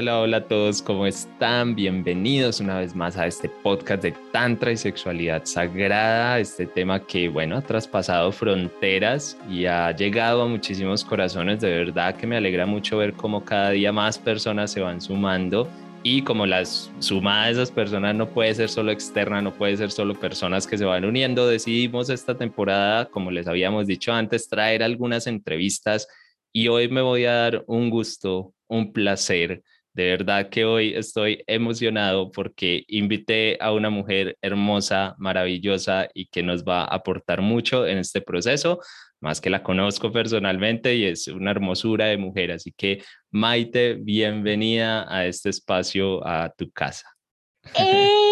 Hola, hola a todos, ¿cómo están? Bienvenidos una vez más a este podcast de Tantra y Sexualidad Sagrada, este tema que, bueno, ha traspasado fronteras y ha llegado a muchísimos corazones. De verdad que me alegra mucho ver cómo cada día más personas se van sumando y como la suma de esas personas no puede ser solo externa, no puede ser solo personas que se van uniendo, decidimos esta temporada, como les habíamos dicho antes, traer algunas entrevistas y hoy me voy a dar un gusto, un placer de verdad que hoy estoy emocionado porque invité a una mujer hermosa, maravillosa y que nos va a aportar mucho en este proceso, más que la conozco personalmente y es una hermosura de mujer. Así que Maite, bienvenida a este espacio, a tu casa. ¡Eh!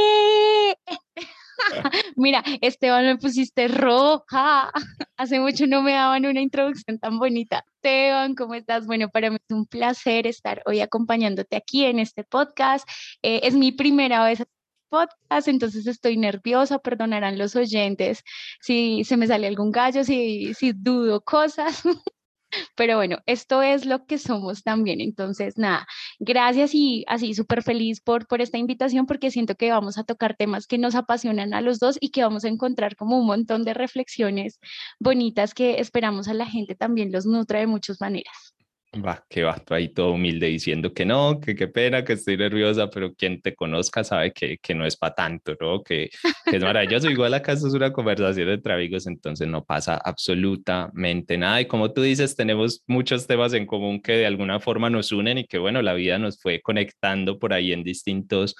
Mira, Esteban, me pusiste roja. Hace mucho no me daban una introducción tan bonita. Esteban, ¿cómo estás? Bueno, para mí es un placer estar hoy acompañándote aquí en este podcast. Eh, es mi primera vez podcast, entonces estoy nerviosa, perdonarán los oyentes si se me sale algún gallo, si, si dudo cosas. Pero bueno, esto es lo que somos también. Entonces, nada, gracias y así súper feliz por, por esta invitación porque siento que vamos a tocar temas que nos apasionan a los dos y que vamos a encontrar como un montón de reflexiones bonitas que esperamos a la gente también los nutra de muchas maneras. Va, que va ahí todo humilde diciendo que no, que qué pena, que estoy nerviosa, pero quien te conozca sabe que, que no es para tanto, ¿no? Que, es maravilloso. Igual acá esto es una conversación entre amigos, entonces no pasa absolutamente nada. Y como tú dices, tenemos muchos temas en común que de alguna forma nos unen y que, bueno, la vida nos fue conectando por ahí en distintos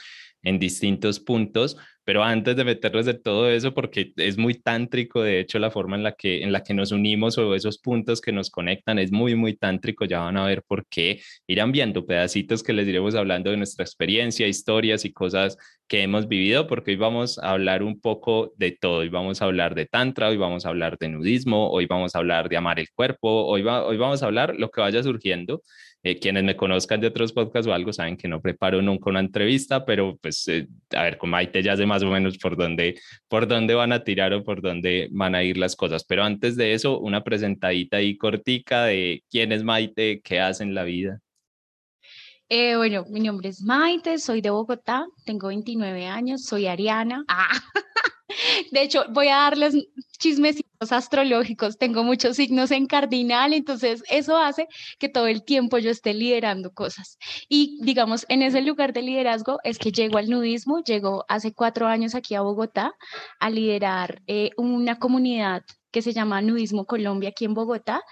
en distintos puntos, pero antes de meternos de todo eso, porque es muy tántrico, de hecho, la forma en la que, en la que nos unimos o esos puntos que nos conectan es muy, muy tántrico, ya van a ver por qué, irán viendo pedacitos que les iremos hablando de nuestra experiencia, historias y cosas que hemos vivido, porque hoy vamos a hablar un poco de todo, hoy vamos a hablar de tantra, hoy vamos a hablar de nudismo, hoy vamos a hablar de amar el cuerpo, hoy, hoy vamos a hablar lo que vaya surgiendo eh, quienes me conozcan de otros podcasts o algo saben que no preparo nunca una entrevista, pero pues eh, a ver, con Maite ya sé más o menos por dónde, por dónde van a tirar o por dónde van a ir las cosas. Pero antes de eso, una presentadita ahí cortica de quién es Maite, qué hace en la vida. Eh, bueno, mi nombre es Maite, soy de Bogotá, tengo 29 años, soy ariana. Ah. De hecho, voy a darles chismecitos astrológicos. Tengo muchos signos en cardinal, entonces eso hace que todo el tiempo yo esté liderando cosas. Y digamos, en ese lugar de liderazgo es que llego al nudismo, llego hace cuatro años aquí a Bogotá a liderar eh, una comunidad que se llama Nudismo Colombia aquí en Bogotá.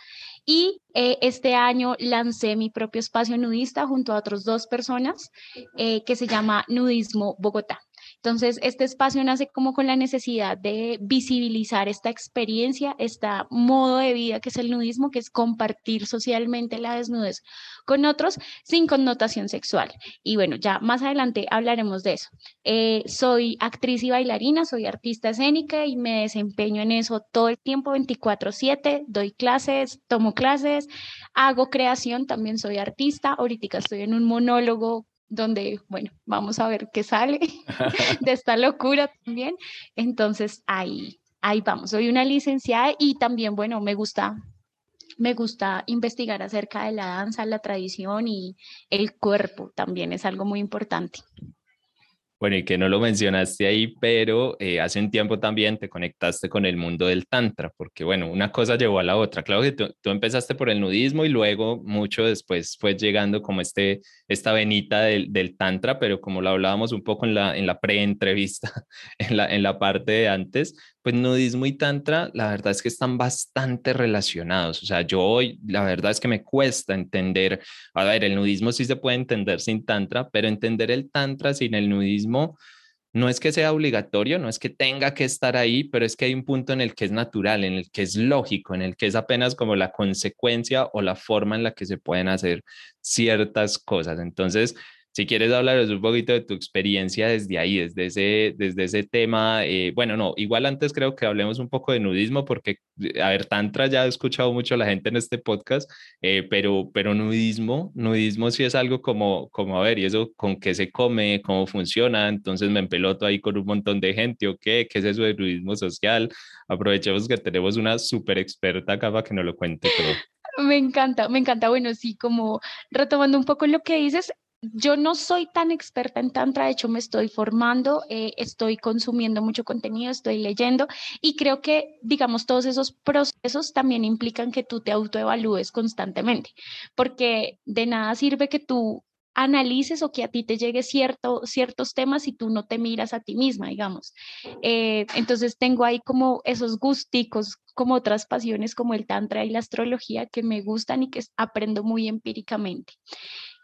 Y eh, este año lancé mi propio espacio nudista junto a otras dos personas eh, que se llama Nudismo Bogotá. Entonces, este espacio nace como con la necesidad de visibilizar esta experiencia, este modo de vida que es el nudismo, que es compartir socialmente la desnudez con otros sin connotación sexual. Y bueno, ya más adelante hablaremos de eso. Eh, soy actriz y bailarina, soy artista escénica y me desempeño en eso todo el tiempo, 24/7, doy clases, tomo clases, hago creación, también soy artista. Ahorita estoy en un monólogo donde, bueno, vamos a ver qué sale de esta locura también. Entonces, ahí, ahí vamos. Soy una licenciada y también, bueno, me gusta, me gusta investigar acerca de la danza, la tradición y el cuerpo también es algo muy importante. Bueno, y que no lo mencionaste ahí, pero eh, hace un tiempo también te conectaste con el mundo del tantra, porque bueno, una cosa llevó a la otra. Claro que tú, empezaste por el nudismo y luego mucho después fue llegando como este, esta venita del, del tantra, pero como lo hablábamos un poco en la, en la pre-entrevista, en la, en la parte de antes, pues nudismo y tantra, la verdad es que están bastante relacionados. O sea, yo hoy, la verdad es que me cuesta entender, a ver, el nudismo sí se puede entender sin tantra, pero entender el tantra sin el nudismo no es que sea obligatorio, no es que tenga que estar ahí, pero es que hay un punto en el que es natural, en el que es lógico, en el que es apenas como la consecuencia o la forma en la que se pueden hacer ciertas cosas. Entonces, si quieres hablar un poquito de tu experiencia desde ahí, desde ese, desde ese tema, eh, bueno, no, igual antes creo que hablemos un poco de nudismo, porque, eh, a ver, Tantra ya he escuchado mucho a la gente en este podcast, eh, pero, pero nudismo, nudismo sí es algo como, como, a ver, ¿y eso con qué se come? ¿Cómo funciona? Entonces me empeloto ahí con un montón de gente, ¿o qué? ¿Qué es eso de nudismo social? Aprovechemos que tenemos una súper experta acá para que nos lo cuente todo. Me encanta, me encanta. Bueno, sí, como retomando un poco lo que dices, yo no soy tan experta en Tantra, de hecho me estoy formando, eh, estoy consumiendo mucho contenido, estoy leyendo y creo que, digamos, todos esos procesos también implican que tú te autoevalúes constantemente, porque de nada sirve que tú analices o que a ti te llegue cierto, ciertos temas y tú no te miras a ti misma, digamos. Eh, entonces tengo ahí como esos gusticos, como otras pasiones como el tantra y la astrología que me gustan y que aprendo muy empíricamente.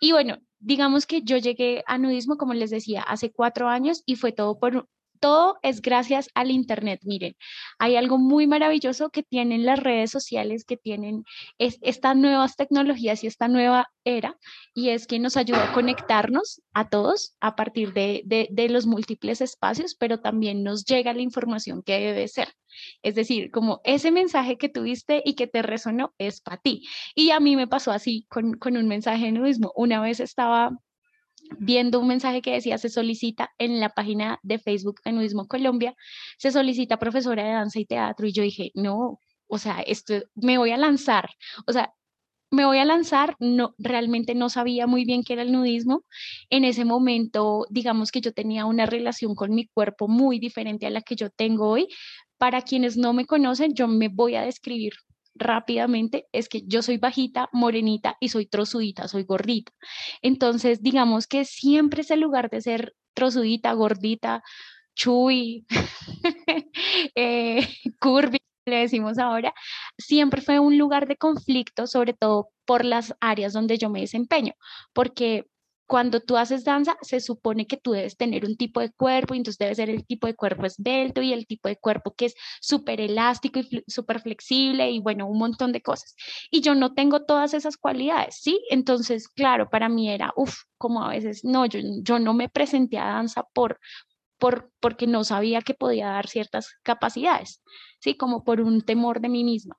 Y bueno, digamos que yo llegué a nudismo, como les decía, hace cuatro años y fue todo por todo es gracias al Internet. Miren, hay algo muy maravilloso que tienen las redes sociales, que tienen estas nuevas tecnologías y esta nueva era, y es que nos ayuda a conectarnos a todos a partir de, los múltiples espacios, pero también nos llega la información que debe ser. Es decir, como ese mensaje que tuviste y que te resonó es para ti. Y a mí me pasó así con, con un mensaje de nudismo. Una vez estaba viendo un mensaje que decía se solicita en la página de Facebook de Nudismo Colombia, se solicita profesora de danza y teatro y yo dije, no, o sea, esto me voy a lanzar, o sea, me voy a lanzar, no, realmente no sabía muy bien qué era el nudismo. En ese momento, digamos que yo tenía una relación con mi cuerpo muy diferente a la que yo tengo hoy, para quienes no me conocen, yo me voy a describir rápidamente, es que yo soy bajita, morenita y soy trozudita, soy gordita. Entonces, digamos que siempre es el lugar de ser trozudita, gordita, chuy, eh, curvy, le decimos ahora, siempre fue un lugar de conflicto, sobre todo por las áreas donde yo me desempeño, porque cuando tú haces danza, se supone que tú debes tener un tipo de cuerpo, y entonces debe ser el tipo de cuerpo esbelto y el tipo de cuerpo que es súper elástico y súper flexible y bueno, un montón de cosas. Y yo no tengo todas esas cualidades, ¿sí? Entonces, claro, para mí era, uff, como a veces, no, yo, yo no me presenté a danza por, por, porque no sabía que podía dar ciertas capacidades, ¿sí? Como por un temor de mí misma.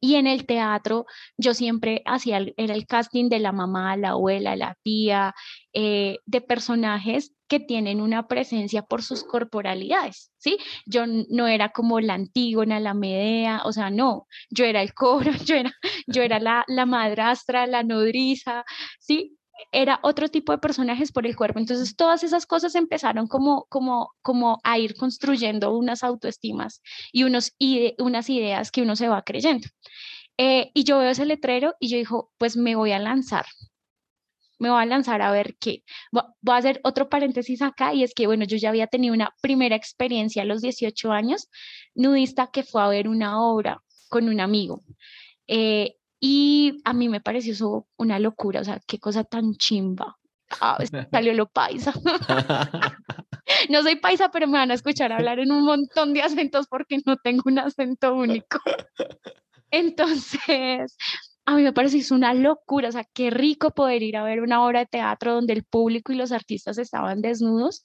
Y en el teatro yo siempre hacía, era el casting de la mamá, la abuela, la tía, eh, de personajes que tienen una presencia por sus corporalidades, ¿sí? Yo no era como la Antígona, la Medea, o sea, no, yo era el coro, yo era, yo era la, la madrastra, la nodriza, ¿sí? Era otro tipo de personajes por el cuerpo. Entonces, todas esas cosas empezaron como, como, como a ir construyendo unas autoestimas y unos unas ideas que uno se va creyendo. Eh, y yo veo ese letrero y yo digo, pues me voy a lanzar. Me voy a lanzar a ver qué. Voy a hacer otro paréntesis acá y es que, bueno, yo ya había tenido una primera experiencia a los 18 años nudista que fue a ver una obra con un amigo. Eh, y a mí me pareció eso una locura, o sea, qué cosa tan chimba. Ah, salió lo paisa. no soy paisa, pero me van a escuchar hablar en un montón de acentos porque no tengo un acento único. Entonces, a mí me pareció una locura, o sea, qué rico poder ir a ver una obra de teatro donde el público y los artistas estaban desnudos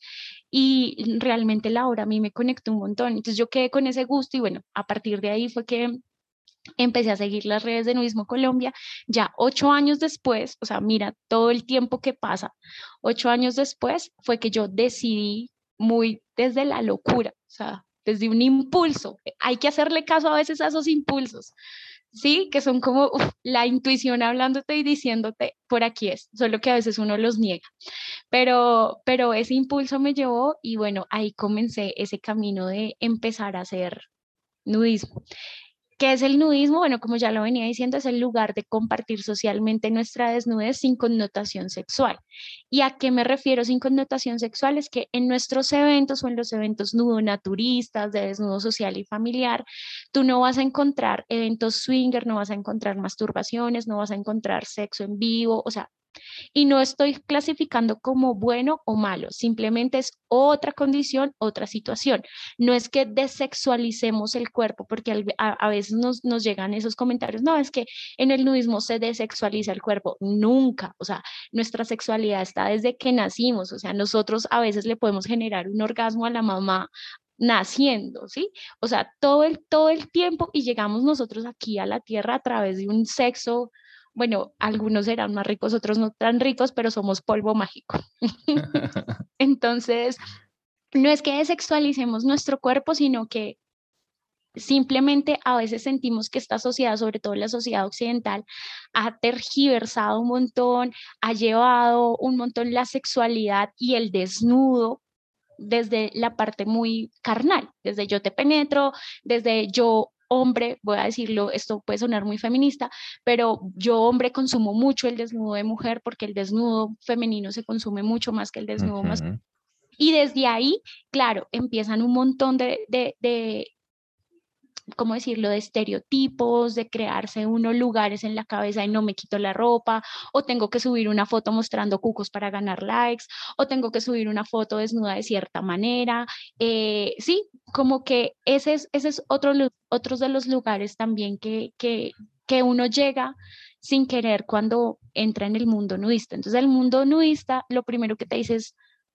y realmente la obra a mí me conectó un montón. Entonces yo quedé con ese gusto y bueno, a partir de ahí fue que empecé a seguir las redes de Nudismo Colombia, ya ocho años después, o sea, mira todo el tiempo que pasa, ocho años después fue que yo decidí muy desde la locura, o sea, desde un impulso, hay que hacerle caso a veces a esos impulsos, ¿sí? Que son como la intuición hablándote y diciéndote, por aquí es, solo que a veces uno los niega. Pero, pero ese impulso me llevó y bueno, ahí comencé ese camino de empezar a hacer nudismo. ¿Qué es el nudismo? Bueno, como ya lo venía diciendo, es el lugar de compartir socialmente nuestra desnudez sin connotación sexual. ¿Y a qué me refiero sin connotación sexual? Es que en nuestros eventos o en los eventos nudonaturistas, de desnudo social y familiar, tú no vas a encontrar eventos swinger, no vas a encontrar masturbaciones, no vas a encontrar sexo en vivo, o sea, Y no estoy clasificando como bueno o malo, simplemente es otra condición, otra situación. No es que desexualicemos el cuerpo, porque a, veces nos, nos llegan esos comentarios, no, es que en el nudismo se desexualiza el cuerpo. Nunca, o sea, nuestra sexualidad está desde que nacimos, o sea, nosotros a veces le podemos generar un orgasmo a la mamá naciendo, ¿sí? O sea, todo el, todo el tiempo y llegamos nosotros aquí a la tierra a través de un sexo bueno, algunos serán más ricos, otros no tan ricos, pero somos polvo mágico. Entonces, no es que desexualicemos nuestro cuerpo, sino que simplemente a veces sentimos que esta sociedad, sobre todo la sociedad occidental, ha tergiversado un montón, ha llevado un montón la sexualidad y el desnudo desde la parte muy carnal, desde yo te penetro, desde yo hombre, voy a decirlo, esto puede sonar muy feminista, pero yo hombre consumo mucho el desnudo de mujer porque el desnudo femenino se consume mucho más que el desnudo masculino. Y desde ahí, claro, empiezan un montón de, de, ¿cómo decirlo?, de estereotipos, de crearse unos lugares en la cabeza y no me quito la ropa, o tengo que subir una foto mostrando cucos para ganar likes, o tengo que subir una foto desnuda de cierta manera. Eh, sí, como que ese es, ese es otro, otros de los lugares también que, que, que uno llega sin querer cuando entra en el mundo nudista. Entonces, el mundo nudista, lo primero que te dice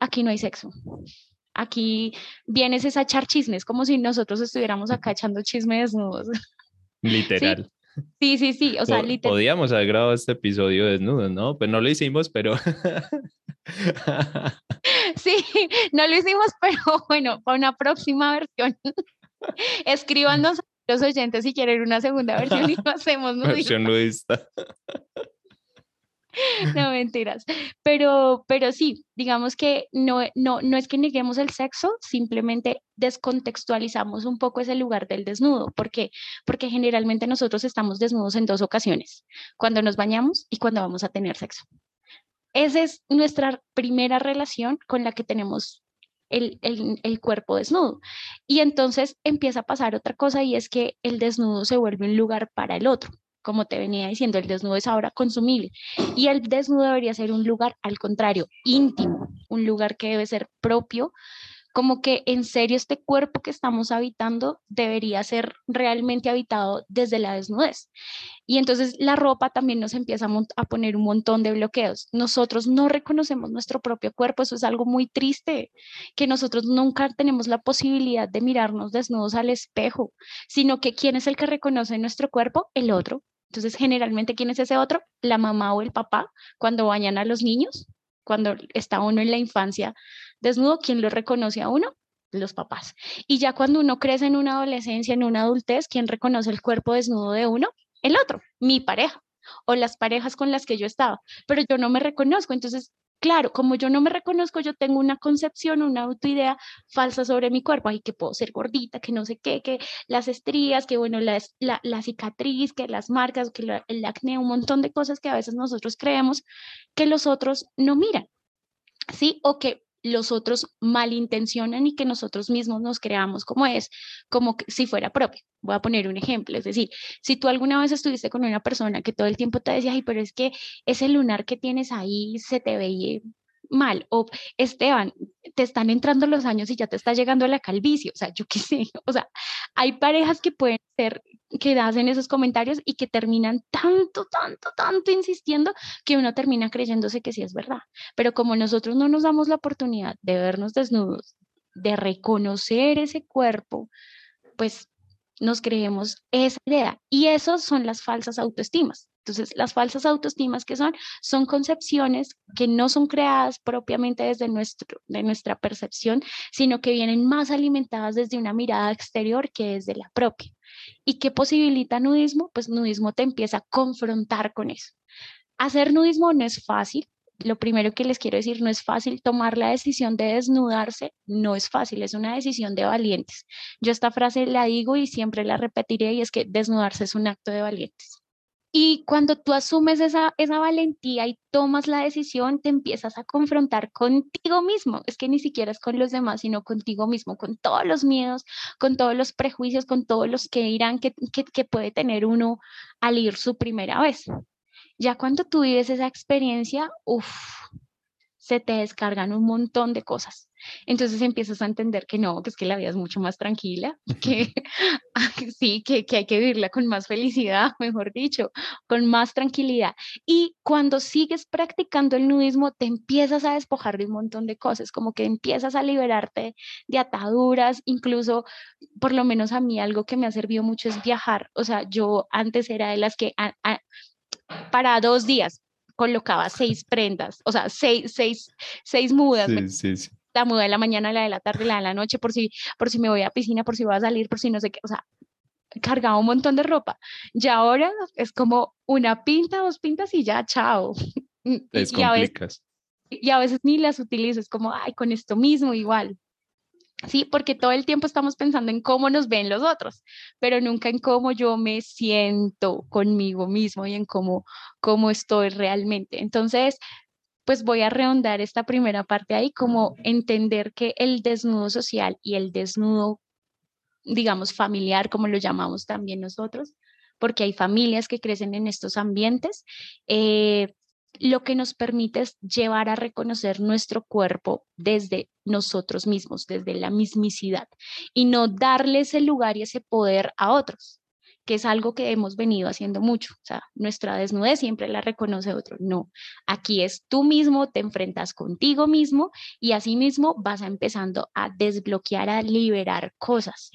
aquí no hay sexo. Aquí vienes a echar chismes, como si nosotros estuviéramos acá echando chismes desnudos. Literal. Sí, sí, sí, o sea, literal. Podíamos haber grabado este episodio desnudo, ¿no? Pues no lo hicimos, pero... sí, no lo hicimos, pero bueno, para una próxima versión. Escríbanos los oyentes si quieren una segunda versión y lo hacemos. Versión nudista. no mentiras. Pero, pero sí, digamos que no, no, no es que neguemos el sexo, simplemente descontextualizamos un poco ese lugar del desnudo. ¿Por qué? Porque generalmente nosotros estamos desnudos en dos ocasiones, cuando nos bañamos y cuando vamos a tener sexo. Esa es nuestra primera relación con la que tenemos el, el, el, cuerpo desnudo. Y entonces empieza a pasar otra cosa y es que el desnudo se vuelve un lugar para el otro como te venía diciendo, el desnudo es ahora consumible y el desnudo debería ser un lugar al contrario, íntimo, un lugar que debe ser propio, como que en serio este cuerpo que estamos habitando debería ser realmente habitado desde la desnudez. Y entonces la ropa también nos empieza a, poner un montón de bloqueos. Nosotros no reconocemos nuestro propio cuerpo, eso es algo muy triste, que nosotros nunca tenemos la posibilidad de mirarnos desnudos al espejo, sino que ¿quién es el que reconoce nuestro cuerpo? El otro. Entonces, generalmente, ¿quién es ese otro? La mamá o el papá, cuando bañan a los niños, cuando está uno en la infancia desnudo, ¿quién lo reconoce a uno? Los papás. Y ya cuando uno crece en una adolescencia, en una adultez, ¿quién reconoce el cuerpo desnudo de uno? El otro, mi pareja o las parejas con las que yo estaba, pero yo no me reconozco. Entonces, claro, como yo no me reconozco, yo tengo una concepción, una autoidea falsa sobre mi cuerpo, ay, que puedo ser gordita, que no sé qué, que las estrías, que bueno, la, la, cicatriz, que las marcas, que el acné, un montón de cosas que a veces nosotros creemos que los otros no miran, ¿sí? O que los otros malintencionan y que nosotros mismos nos creamos como es, como si fuera propio. Voy a poner un ejemplo, es decir, si tú alguna vez estuviste con una persona que todo el tiempo te decía, ay, pero es que ese lunar que tienes ahí se te veía mal. O Esteban, te están entrando los años y ya te está llegando la calvicie. O sea, yo qué sé. O sea, hay parejas que pueden ser, que hacen esos comentarios y que terminan tanto, tanto, tanto insistiendo que uno termina creyéndose que sí es verdad. Pero como nosotros no nos damos la oportunidad de vernos desnudos, de reconocer ese cuerpo, pues nos creemos esa idea. Y eso son las falsas autoestimas. Entonces, las falsas autoestimas que son, son concepciones que no son creadas propiamente desde nuestro, de nuestra percepción, sino que vienen más alimentadas desde una mirada exterior que desde la propia. ¿Y qué posibilita nudismo? Pues nudismo te empieza a confrontar con eso. Hacer nudismo no es fácil. Lo primero que les quiero decir, no es fácil tomar la decisión de desnudarse, no es fácil, es una decisión de valientes. Yo esta frase la digo y siempre la repetiré y es que desnudarse es un acto de valientes. Y cuando tú asumes esa, esa valentía y tomas la decisión, te empiezas a confrontar contigo mismo. Es que ni siquiera es con los demás, sino contigo mismo, con todos los miedos, con todos los prejuicios, con todos los que dirán que, que, que puede tener uno al ir su primera vez. Ya cuando tú vives esa experiencia, uff, se te descargan un montón de cosas. Entonces empiezas a entender que no, que es que la vida es mucho más tranquila, que sí, que, que, hay que vivirla con más felicidad, mejor dicho, con más tranquilidad. Y cuando sigues practicando el nudismo, te empiezas a despojar de un montón de cosas, como que empiezas a liberarte de ataduras, incluso, por lo menos a mí, algo que me ha servido mucho es viajar. O sea, yo antes era de las que para dos días colocaba seis prendas, o sea, seis, seis, seis mudas. Sí, sí, sí la muda de la mañana, la de la tarde, la de la noche, por si, por si me voy a piscina, por si voy a salir, por si no sé qué, o sea, cargaba un montón de ropa. Y ahora es como una pinta, dos pintas y ya, chao. y, a veces, y a veces ni las utilizo, es como, ay, con esto mismo igual. Sí, porque todo el tiempo estamos pensando en cómo nos ven los otros, pero nunca en cómo yo me siento conmigo mismo y en cómo, cómo estoy realmente. Entonces, pues voy a rehondar esta primera parte ahí, como entender que el desnudo social y el desnudo, digamos, familiar, como lo llamamos también nosotros, porque hay familias que crecen en estos ambientes, eh, lo que nos permite es llevar a reconocer nuestro cuerpo desde nosotros mismos, desde la mismicidad, y no darle ese lugar y ese poder a otros que es algo que hemos venido haciendo mucho. O sea, nuestra desnudez siempre la reconoce otro. No, aquí es tú mismo, te enfrentas contigo mismo y así mismo vas empezando a desbloquear, a liberar cosas.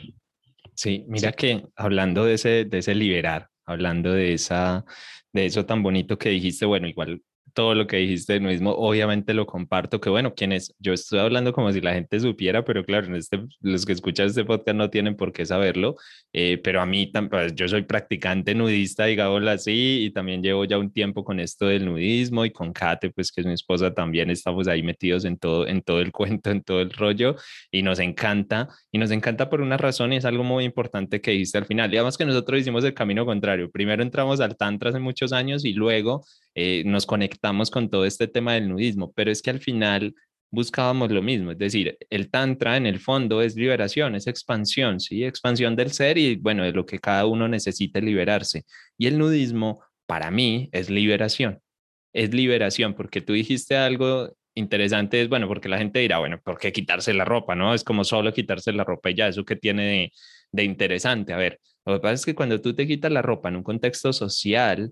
Sí, mira que hablando de ese, de ese liberar, hablando de, esa, de eso tan bonito que dijiste, bueno, igual todo lo que dijiste mismo, obviamente lo comparto, que bueno, quienes, yo estoy hablando como si la gente supiera, pero claro, en este, los que escuchan este podcast no tienen por qué saberlo, eh, pero a mí, pues, yo soy practicante nudista, digámoslo así, y también llevo ya un tiempo con esto del nudismo y con Kate, pues que es mi esposa, también estamos ahí metidos en todo, en todo el cuento, en todo el rollo, y nos encanta, y nos encanta por una razón, y es algo muy importante que dijiste al final, digamos que nosotros hicimos el camino contrario, primero entramos al Tantra hace muchos años y luego eh, nos conectamos con todo este tema del nudismo, pero es que al final buscábamos lo mismo, es decir, el tantra en el fondo es liberación, es expansión, ¿sí? Expansión del ser y bueno, de lo que cada uno necesita liberarse. Y el nudismo para mí es liberación, es liberación, porque tú dijiste algo interesante, es bueno, porque la gente dirá, bueno, ¿por qué quitarse la ropa? ¿No? Es como solo quitarse la ropa y ya, eso que tiene de, de interesante. A ver, lo que pasa es que cuando tú te quitas la ropa en un contexto social,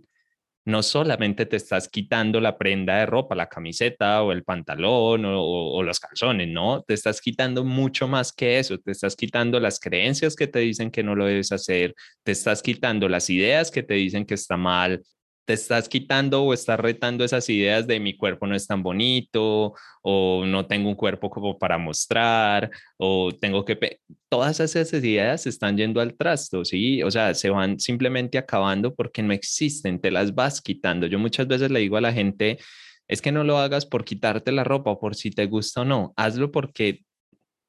no solamente te estás quitando la prenda de ropa, la camiseta o el pantalón o, los calzones, no, te estás quitando mucho más que eso, te estás quitando las creencias que te dicen que no lo debes hacer, te estás quitando las ideas que te dicen que está mal, te estás quitando o estás retando esas ideas de mi cuerpo no es tan bonito o no tengo un cuerpo como para mostrar o tengo que... Todas esas ideas se están yendo al trasto, ¿sí? O sea, se van simplemente acabando porque no existen, te las vas quitando. Yo muchas veces le digo a la gente, es que no lo hagas por quitarte la ropa por si te gusta o no, hazlo porque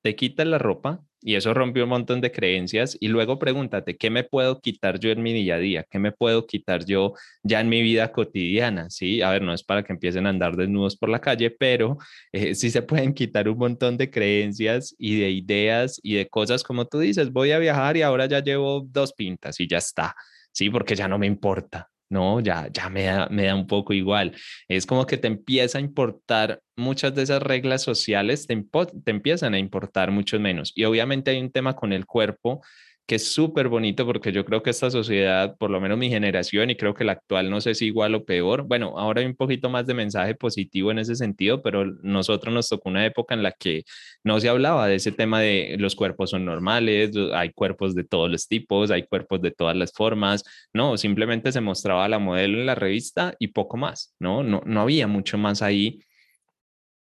te quitas la ropa, y eso rompió un montón de creencias. Y luego pregúntate, ¿qué me puedo quitar yo en mi día a día? ¿Qué me puedo quitar yo ya en mi vida cotidiana? Sí, a ver, no es para que empiecen a andar desnudos por la calle, pero eh, sí se pueden quitar un montón de creencias y de ideas y de cosas como tú dices, voy a viajar y ahora ya llevo dos pintas y ya está. Sí, porque ya no me importa. No, ya, ya me da, me da un poco igual. Es como que te empieza a importar muchas de esas reglas sociales, te, te empiezan a importar mucho menos. Y obviamente hay un tema con el cuerpo que es súper bonito porque yo creo que esta sociedad, por lo menos mi generación, y creo que la actual no sé si igual o peor, bueno, ahora hay un poquito más de mensaje positivo en ese sentido, pero nosotros nos tocó una época en la que no se hablaba de ese tema de los cuerpos son normales, hay cuerpos de todos los tipos, hay cuerpos de todas las formas, no, simplemente se mostraba la modelo en la revista y poco más, ¿no? No, no había mucho más ahí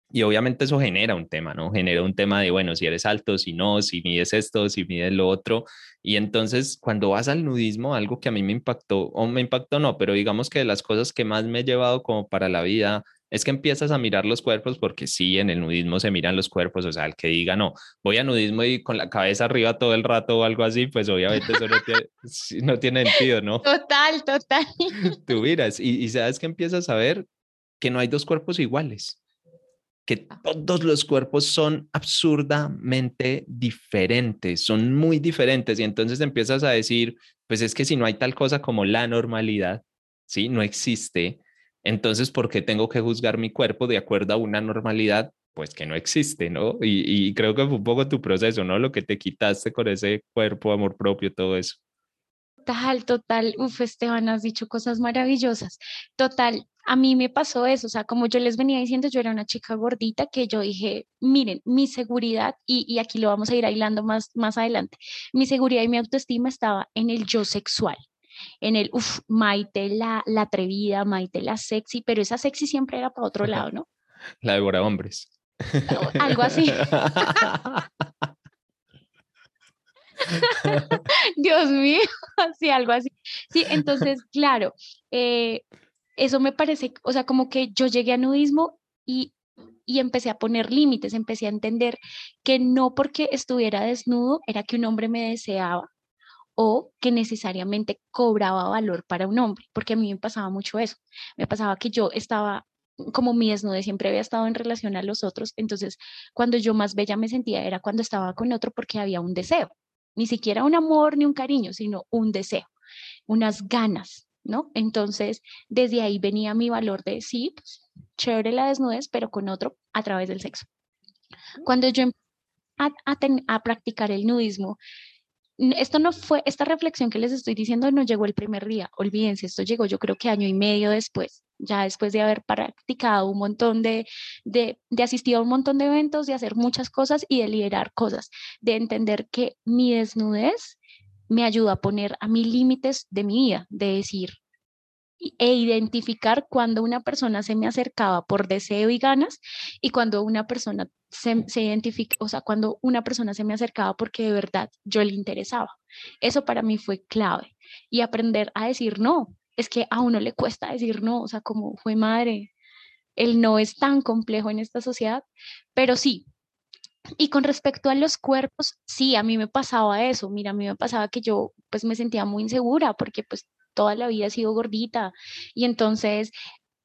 y obviamente eso genera un tema, ¿no? Genera un tema de, bueno, si eres alto, si no, si mides esto, si mides lo otro. Y entonces, cuando vas al nudismo, algo que a mí me impactó, o me impactó no, pero digamos que de las cosas que más me he llevado como para la vida, es que empiezas a mirar los cuerpos, porque sí, en el nudismo se miran los cuerpos, o sea, el que diga, no, voy a nudismo y con la cabeza arriba todo el rato o algo así, pues obviamente eso no tiene, no tiene sentido, ¿no? Total, total. Tú miras y, y sabes que empiezas a ver que no hay dos cuerpos iguales que todos los cuerpos son absurdamente diferentes, son muy diferentes y entonces empiezas a decir, pues es que si no hay tal cosa como la normalidad, ¿sí? No existe, Entonces, ¿por qué tengo que juzgar mi cuerpo de acuerdo a una normalidad? Pues que no existe, ¿no? Y, y creo que fue un poco tu proceso, ¿no? Lo que te quitaste con ese cuerpo, amor propio, todo eso. Total, total. Uf, Esteban, has dicho cosas maravillosas. Total, a mí me pasó eso, o sea, como yo les venía diciendo, yo era una chica gordita que yo dije, miren, mi seguridad, y, y aquí lo vamos a ir aislando más, más adelante, mi seguridad y mi autoestima estaba en el yo sexual, en el, uff, Maite la, la atrevida, Maite la sexy, pero esa sexy siempre era para otro lado, ¿no? La devora hombres. Algo así. Dios mío, sí, algo así. Sí, entonces, claro, eh, eso me parece, o sea, como que yo llegué a nudismo y, y empecé a poner límites, empecé a entender que no porque estuviera desnudo era que un hombre me deseaba o que necesariamente cobraba valor para un hombre, porque a mí me pasaba mucho eso. Me pasaba que yo estaba como mi desnudo siempre había estado en relación a los otros, entonces cuando yo más bella me sentía era cuando estaba con otro porque había un deseo, ni siquiera un amor ni un cariño, sino un deseo, unas ganas, ¿no? Entonces, desde ahí venía mi valor de sí, pues, chévere la desnudez, pero con otro a través del sexo. Cuando yo empecé a, a practicar el nudismo, esto no fue, esta reflexión que les estoy diciendo no llegó el primer día, olvídense, esto llegó yo creo que año y medio después, ya después de haber practicado un montón de, de, de asistido a un montón de eventos, de hacer muchas cosas y de liderar cosas, de entender que mi desnudez me ayuda a poner a mis límites de mi vida, de decir, e identificar cuando una persona se me acercaba por deseo y ganas y cuando una persona se, se identifica, o sea, cuando una persona se me acercaba porque de verdad yo le interesaba. Eso para mí fue clave y aprender a decir no. Es que a uno le cuesta decir no, o sea, como fue madre, el no es tan complejo en esta sociedad, pero sí. Y con respecto a los cuerpos, sí, a mí me pasaba eso. Mira, a mí me pasaba que yo pues me sentía muy insegura porque pues toda la vida he sido gordita y entonces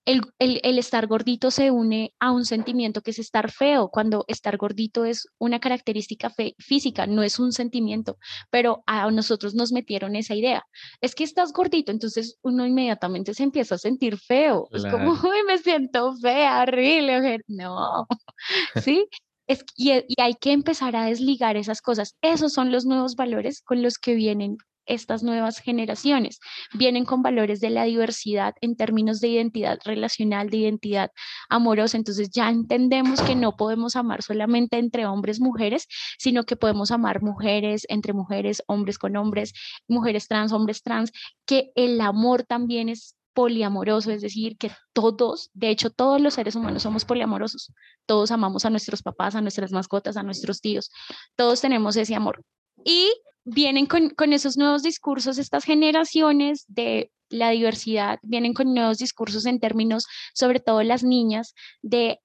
el, el, estar gordito se une a un sentimiento que es estar feo, cuando estar gordito es una característica física, no es un sentimiento, pero a nosotros nos metieron esa idea. Es que estás gordito, entonces uno inmediatamente se empieza a sentir feo. Es como, uy, me siento fea, horrible. No, ¿sí? Es, y, y hay que empezar a desligar esas cosas. Esos son los nuevos valores con los que vienen estas nuevas generaciones. Vienen con valores de la diversidad en términos de identidad relacional, de identidad amorosa. Entonces ya entendemos que no podemos amar solamente entre hombres, mujeres, sino que podemos amar mujeres entre mujeres, hombres con hombres, mujeres trans, hombres trans, que el amor también es poliamoroso, es decir, que todos, de hecho todos los seres humanos somos poliamorosos, todos amamos a nuestros papás, a nuestras mascotas, a nuestros tíos, todos tenemos ese amor. Y vienen con, esos nuevos discursos, estas generaciones de la diversidad, vienen con nuevos discursos en términos, sobre todo las niñas, de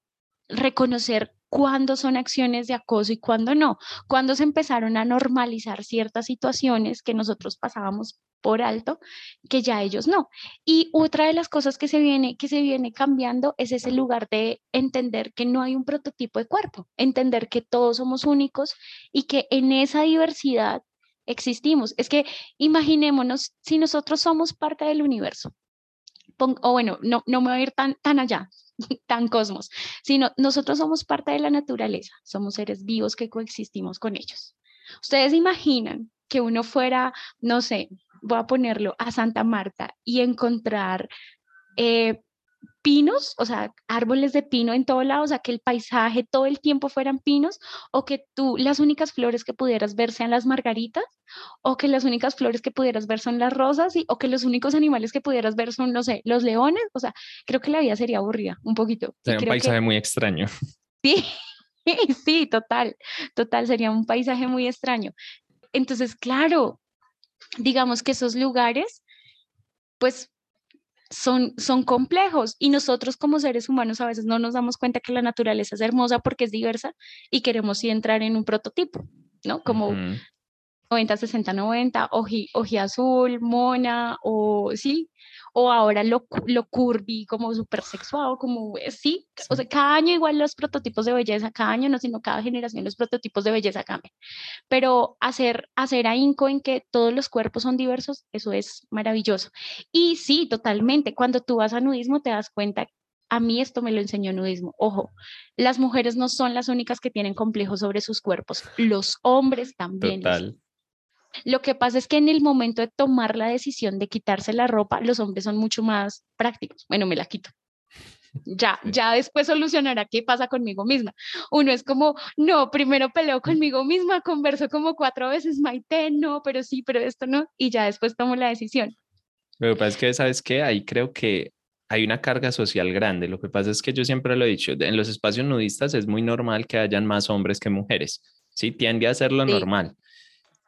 reconocer cuándo son acciones de acoso y cuándo no, cuándo se empezaron a normalizar ciertas situaciones que nosotros pasábamos por alto, que ya ellos no. Y otra de las cosas que se viene que se viene cambiando es ese lugar de entender que no hay un prototipo de cuerpo, entender que todos somos únicos y que en esa diversidad existimos. Es que imaginémonos si nosotros somos parte del universo. o bueno, no, no me voy a ir tan, tan allá, tan cosmos, sino nosotros somos parte de la naturaleza, somos seres vivos que coexistimos con ellos. Ustedes imaginan que uno fuera, no sé, voy a ponerlo a Santa Marta y encontrar eh, pinos, o sea, árboles de pino en todo lado, o sea, que el paisaje todo el tiempo fueran pinos, o que tú las únicas flores que pudieras ver sean las margaritas, o que las únicas flores que pudieras ver son las rosas, y, o que los únicos animales que pudieras ver son, no sé, los leones, o sea, creo que la vida sería aburrida un poquito. Sería un paisaje muy extraño. Sí, sí, total, total, sería un paisaje muy extraño. Entonces, claro, digamos que esos lugares, pues son, son complejos y nosotros como seres humanos a veces no nos damos cuenta que la naturaleza es hermosa porque es diversa y queremos sí entrar en un prototipo, ¿no? Como 90, 60, 90, oji, azul, mona, o sí, o ahora lo, lo curvy, como súper sexuado, como eh, sí, o sea, cada año igual los prototipos de belleza, cada año no, sino cada generación los prototipos de belleza cambian. Pero hacer, hacer ahínco en que todos los cuerpos son diversos, eso es maravilloso. Y sí, totalmente, cuando tú vas a nudismo te das cuenta a mí esto me lo enseñó nudismo. Ojo, las mujeres no son las únicas que tienen complejos sobre sus cuerpos, los hombres también. Total. Lo que pasa es que en el momento de tomar la decisión de quitarse la ropa, los hombres son mucho más prácticos. Bueno, me la quito. Ya, ya después solucionará qué pasa conmigo misma. Uno es como, no, primero peleo conmigo misma, converso como cuatro veces, Maite, no, pero sí, pero esto no, y ya después tomo la decisión. Lo que pasa es que, ¿sabes qué? Ahí creo que hay una carga social grande. Lo que pasa es que yo siempre lo he dicho, en los espacios nudistas es muy normal que hayan más hombres que mujeres, ¿sí? Tiende a ser lo normal.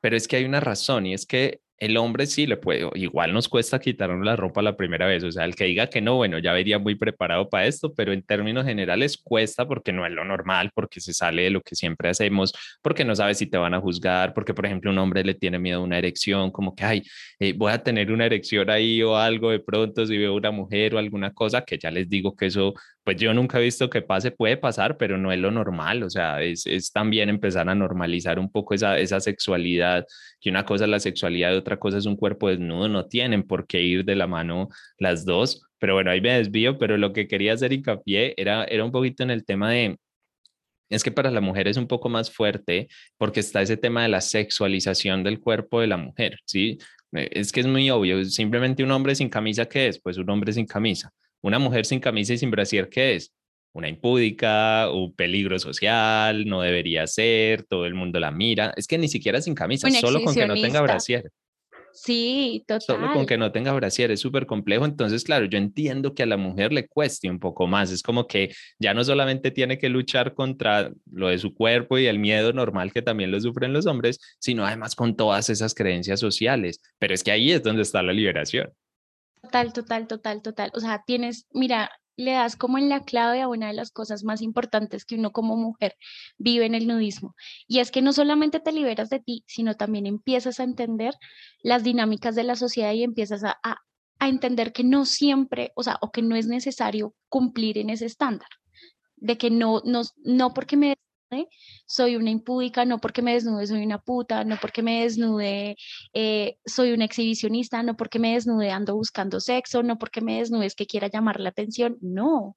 Pero es que hay una razón y es que el hombre sí le puede, igual nos cuesta quitarnos la ropa la primera vez, o sea, el que diga que no, bueno, ya vería muy preparado para esto, pero en términos generales cuesta porque no es lo normal, porque se sale de lo que siempre hacemos, porque no sabes si te van a juzgar, porque por ejemplo un hombre le tiene miedo a una erección, como que, ay, eh, voy a tener una erección ahí o algo de pronto si veo una mujer o alguna cosa, que ya les digo que eso pues yo nunca he visto que pase, puede pasar, pero no es lo normal, o sea, es, es también empezar a normalizar un poco esa, esa sexualidad, que una cosa es la sexualidad y otra cosa es un cuerpo desnudo, no tienen por qué ir de la mano las dos, pero bueno, ahí me desvío, pero lo que quería hacer hincapié era, era un poquito en el tema de, es que para la mujer es un poco más fuerte porque está ese tema de la sexualización del cuerpo de la mujer, ¿sí? Eh, es que es muy obvio, simplemente un hombre sin camisa, ¿qué es? Pues un hombre sin camisa. Una mujer sin camisa y sin brasier, ¿qué es? Una impúdica, un peligro social, no debería ser, todo el mundo la mira. Es que ni siquiera sin camisa, solo con que no tenga brasier. Sí, total. Solo con que no tenga brasier es súper complejo. Entonces, claro, yo entiendo que a la mujer le cueste un poco más. Es como que ya no solamente tiene que luchar contra lo de su cuerpo y el miedo normal que también lo sufren los hombres, sino además con todas esas creencias sociales. Pero es que ahí es donde está la liberación. Total, total, total, total. O sea, tienes, mira, le das como en la clave a una de las cosas más importantes que uno como mujer vive en el nudismo. Y es que no solamente te liberas de ti, sino también empiezas a entender las dinámicas de la sociedad y empiezas a, a, entender que no siempre, o sea, o que no es necesario cumplir en ese estándar. De que no, no, no porque me soy una impúdica, no porque me desnude soy una puta, no porque me desnude eh, soy una exhibicionista, no porque me desnude ando buscando sexo, no porque me desnude es que quiera llamar la atención, no.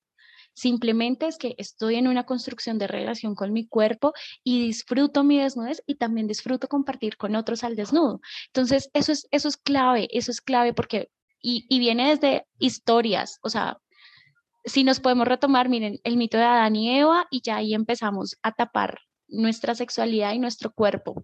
Simplemente es que estoy en una construcción de relación con mi cuerpo y disfruto mi desnudez y también disfruto compartir con otros al desnudo. Entonces, eso es, eso es clave, eso es clave porque, y, y viene desde historias, o sea, si nos podemos retomar, miren, el mito de Adán y Eva y ya ahí empezamos a tapar nuestra sexualidad y nuestro cuerpo.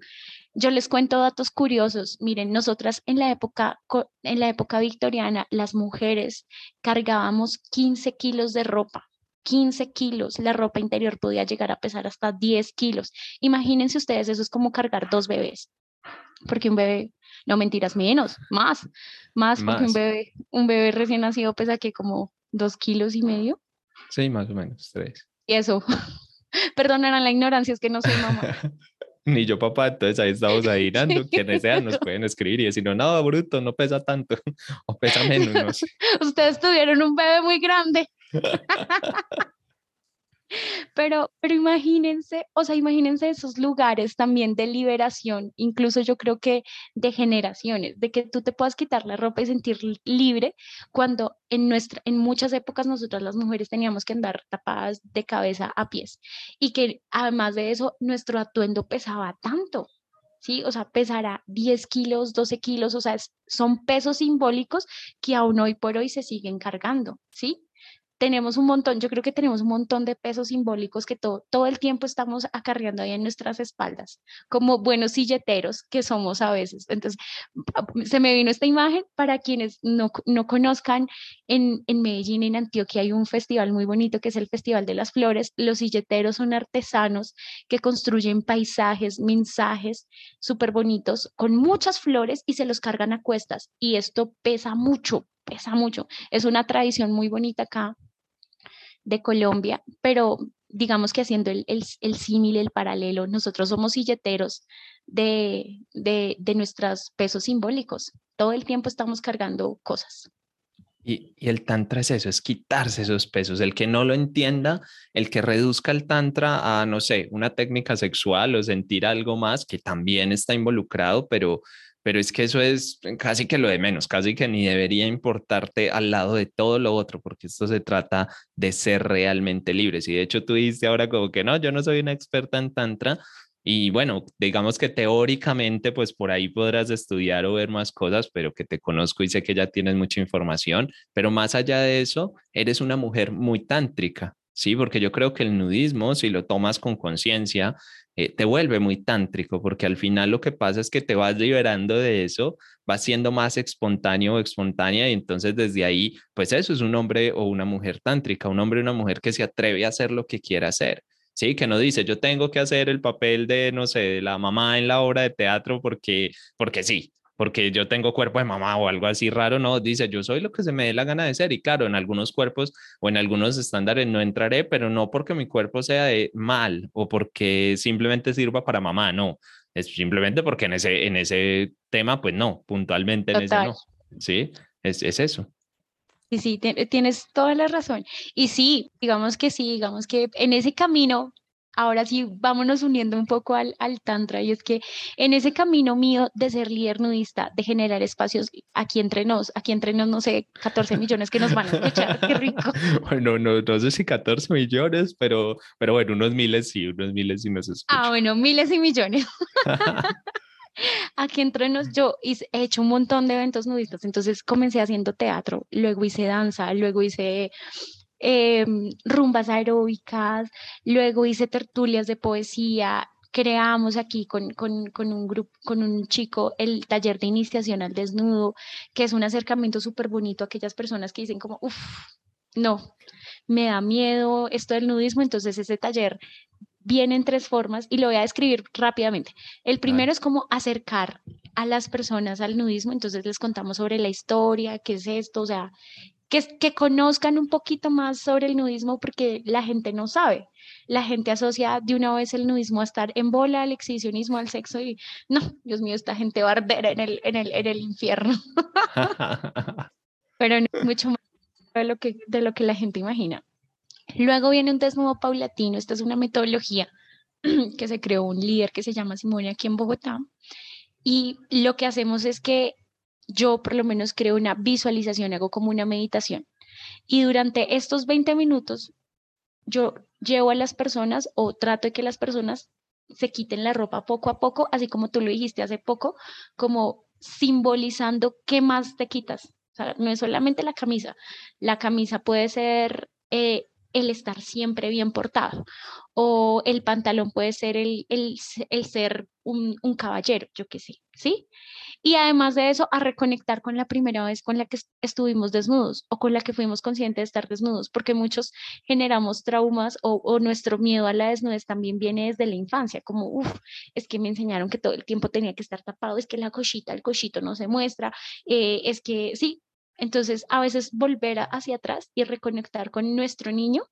Yo les cuento datos curiosos. Miren, nosotras en la época, en la época victoriana, las mujeres cargábamos 15 kilos de ropa. 15 kilos, la ropa interior podía llegar a pesar hasta 10 kilos. Imagínense ustedes, eso es como cargar dos bebés, porque un bebé, no mentiras, menos, más, más, porque un bebé, un bebé recién nacido pesa que como dos kilos y medio. Sí, más o menos, tres. Y eso, perdonen la ignorancia, es que no soy mamá. Ni yo, papá, entonces ahí estamos ahí dando. Quienes sean nos pueden escribir y decir, no, no, bruto, no pesa tanto, o pesa menos, no sé. Ustedes tuvieron un bebé muy grande. Pero, pero imagínense, o sea, imagínense esos lugares también de liberación, incluso yo creo que de generaciones, de que tú te puedas quitar la ropa y sentir libre cuando en nuestra, en muchas épocas nosotras las mujeres teníamos que andar tapadas de cabeza a pies y que además de eso nuestro atuendo pesaba tanto. ¿sí? O sea, pesará 10 kilos, 12 kilos, o sea, son pesos simbólicos que aún hoy por hoy se siguen cargando, ¿sí? Tenemos un montón, yo creo que tenemos un montón de pesos simbólicos que todo, todo el tiempo estamos acarreando ahí en nuestras espaldas, como buenos silleteros que somos a veces. Entonces, se me vino esta imagen para quienes no, no conozcan, en, en Medellín, en Antioquia, hay un festival muy bonito que es el Festival de las Flores. Los silleteros son artesanos que construyen paisajes, mensajes súper bonitos con muchas flores y se los cargan a cuestas. Y esto pesa mucho, pesa mucho. Es una tradición muy bonita acá de Colombia, pero digamos que haciendo el, el, el símil, el paralelo, nosotros somos silleteros de, de, de nuestros pesos simbólicos. Todo el tiempo estamos cargando cosas. Y, y, el tantra es eso, es quitarse esos pesos. El que no lo entienda, el que reduzca el tantra a, no sé, una técnica sexual o sentir algo más, que también está involucrado, pero, pero es que eso es casi que lo de menos, casi que ni debería importarte al lado de todo lo otro, porque esto se trata de ser realmente libres. Y de hecho tú dices ahora como que no, yo no soy una experta en tantra, y bueno, digamos que teóricamente, pues por ahí podrás estudiar o ver más cosas, pero que te conozco y sé que ya tienes mucha información, pero más allá de eso, eres una mujer muy tántrica, ¿sí? Porque yo creo que el nudismo, si lo tomas con conciencia, eh, te vuelve muy tántrico, porque al final lo que pasa es que te vas liberando de eso, vas siendo más espontáneo o espontánea, y entonces desde ahí, pues eso es un hombre o una mujer tántrica, un hombre o una mujer que se atreve a hacer lo que quiera hacer. Sí, que no dice, yo tengo que hacer el papel de, no sé, de la mamá en la obra de teatro porque, porque sí, porque yo tengo cuerpo de mamá o algo así raro, no, dice, yo soy lo que se me dé la gana de ser. Y claro, en algunos cuerpos o en algunos estándares no entraré, pero no porque mi cuerpo sea de mal o porque simplemente sirva para mamá, no. Es simplemente porque en ese, en ese tema, pues no, puntualmente en ese no. Sí, es, es eso. Sí, sí, tienes toda la razón. Y sí, digamos que sí, digamos que en ese camino, ahora sí, vámonos uniendo un poco al, al Tantra, y es que en ese camino mío de ser líder nudista, de generar espacios aquí entre nos, aquí entre nos, no sé, 14 millones que nos van a escuchar, qué rico. Bueno, no, no sé si 14 millones, pero, pero bueno, unos miles sí, unos miles sí nos escuchan. Ah, bueno, miles y millones. Aquí entre nos, yo he hecho un montón de eventos nudistas, entonces comencé haciendo teatro, luego hice danza, luego hice em, rumbas aeróbicas, luego hice tertulias de poesía, creamos aquí con, con, con, un grupo, con un chico, el taller de iniciación al desnudo, que es un acercamiento súper bonito a aquellas personas que dicen como, uff, no, me da miedo esto del nudismo, entonces ese taller viene en tres formas y lo voy a describir rápidamente. El primero es como acercar a las personas al nudismo, entonces les contamos sobre la historia, qué es esto, o sea, que, que conozcan un poquito más sobre el nudismo porque la gente no sabe. La gente asocia de una vez el nudismo a estar en bola, al exhibicionismo, al sexo y no, Dios mío, esta gente barbera en el, en el, en el infierno. Pero no es mucho más de lo que, de lo que la gente imagina. Luego viene un desnudo paulatino. Esta es una metodología que se creó un líder que se llama Simone aquí en Bogotá. Y lo que hacemos es que yo por lo menos creo una visualización, hago como una meditación. Y durante estos 20 minutos yo llevo a las personas o trato de que las personas se quiten la ropa poco a poco, así como tú lo dijiste hace poco, como simbolizando qué más te quitas. O sea, no es solamente la camisa. La camisa puede ser eh, el estar siempre bien portado o el pantalón puede ser el, el, el ser un, un, caballero, yo qué sé, ¿sí? Y además de eso, a reconectar con la primera vez con la que estuvimos desnudos o con la que fuimos conscientes de estar desnudos, porque muchos generamos traumas o, o nuestro miedo a la desnudez también viene desde la infancia, como, uff, es que me enseñaron que todo el tiempo tenía que estar tapado, es que la cochita, el cochito no se muestra, eh, es que sí, entonces, a veces volver hacia atrás y reconectar con nuestro niño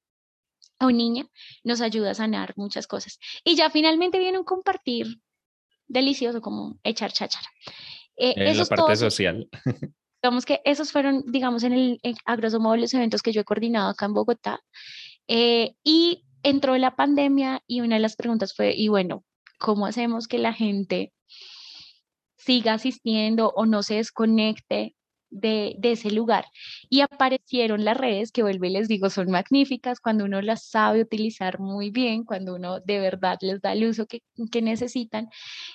o niña nos ayuda a sanar muchas cosas. Y ya finalmente viene un compartir delicioso como echar cháchara. Eh, en la parte social. Digamos que esos fueron, digamos, en el, a grosso modo, los eventos que yo he coordinado acá en Bogotá. Eh, y entró la pandemia y una de las preguntas fue, y bueno, ¿cómo hacemos que la gente siga asistiendo o no se desconecte de, de, ese lugar. Y aparecieron las redes que vuelvo y les digo, son magníficas cuando uno las sabe utilizar muy bien, cuando uno de verdad les da el uso que, que necesitan.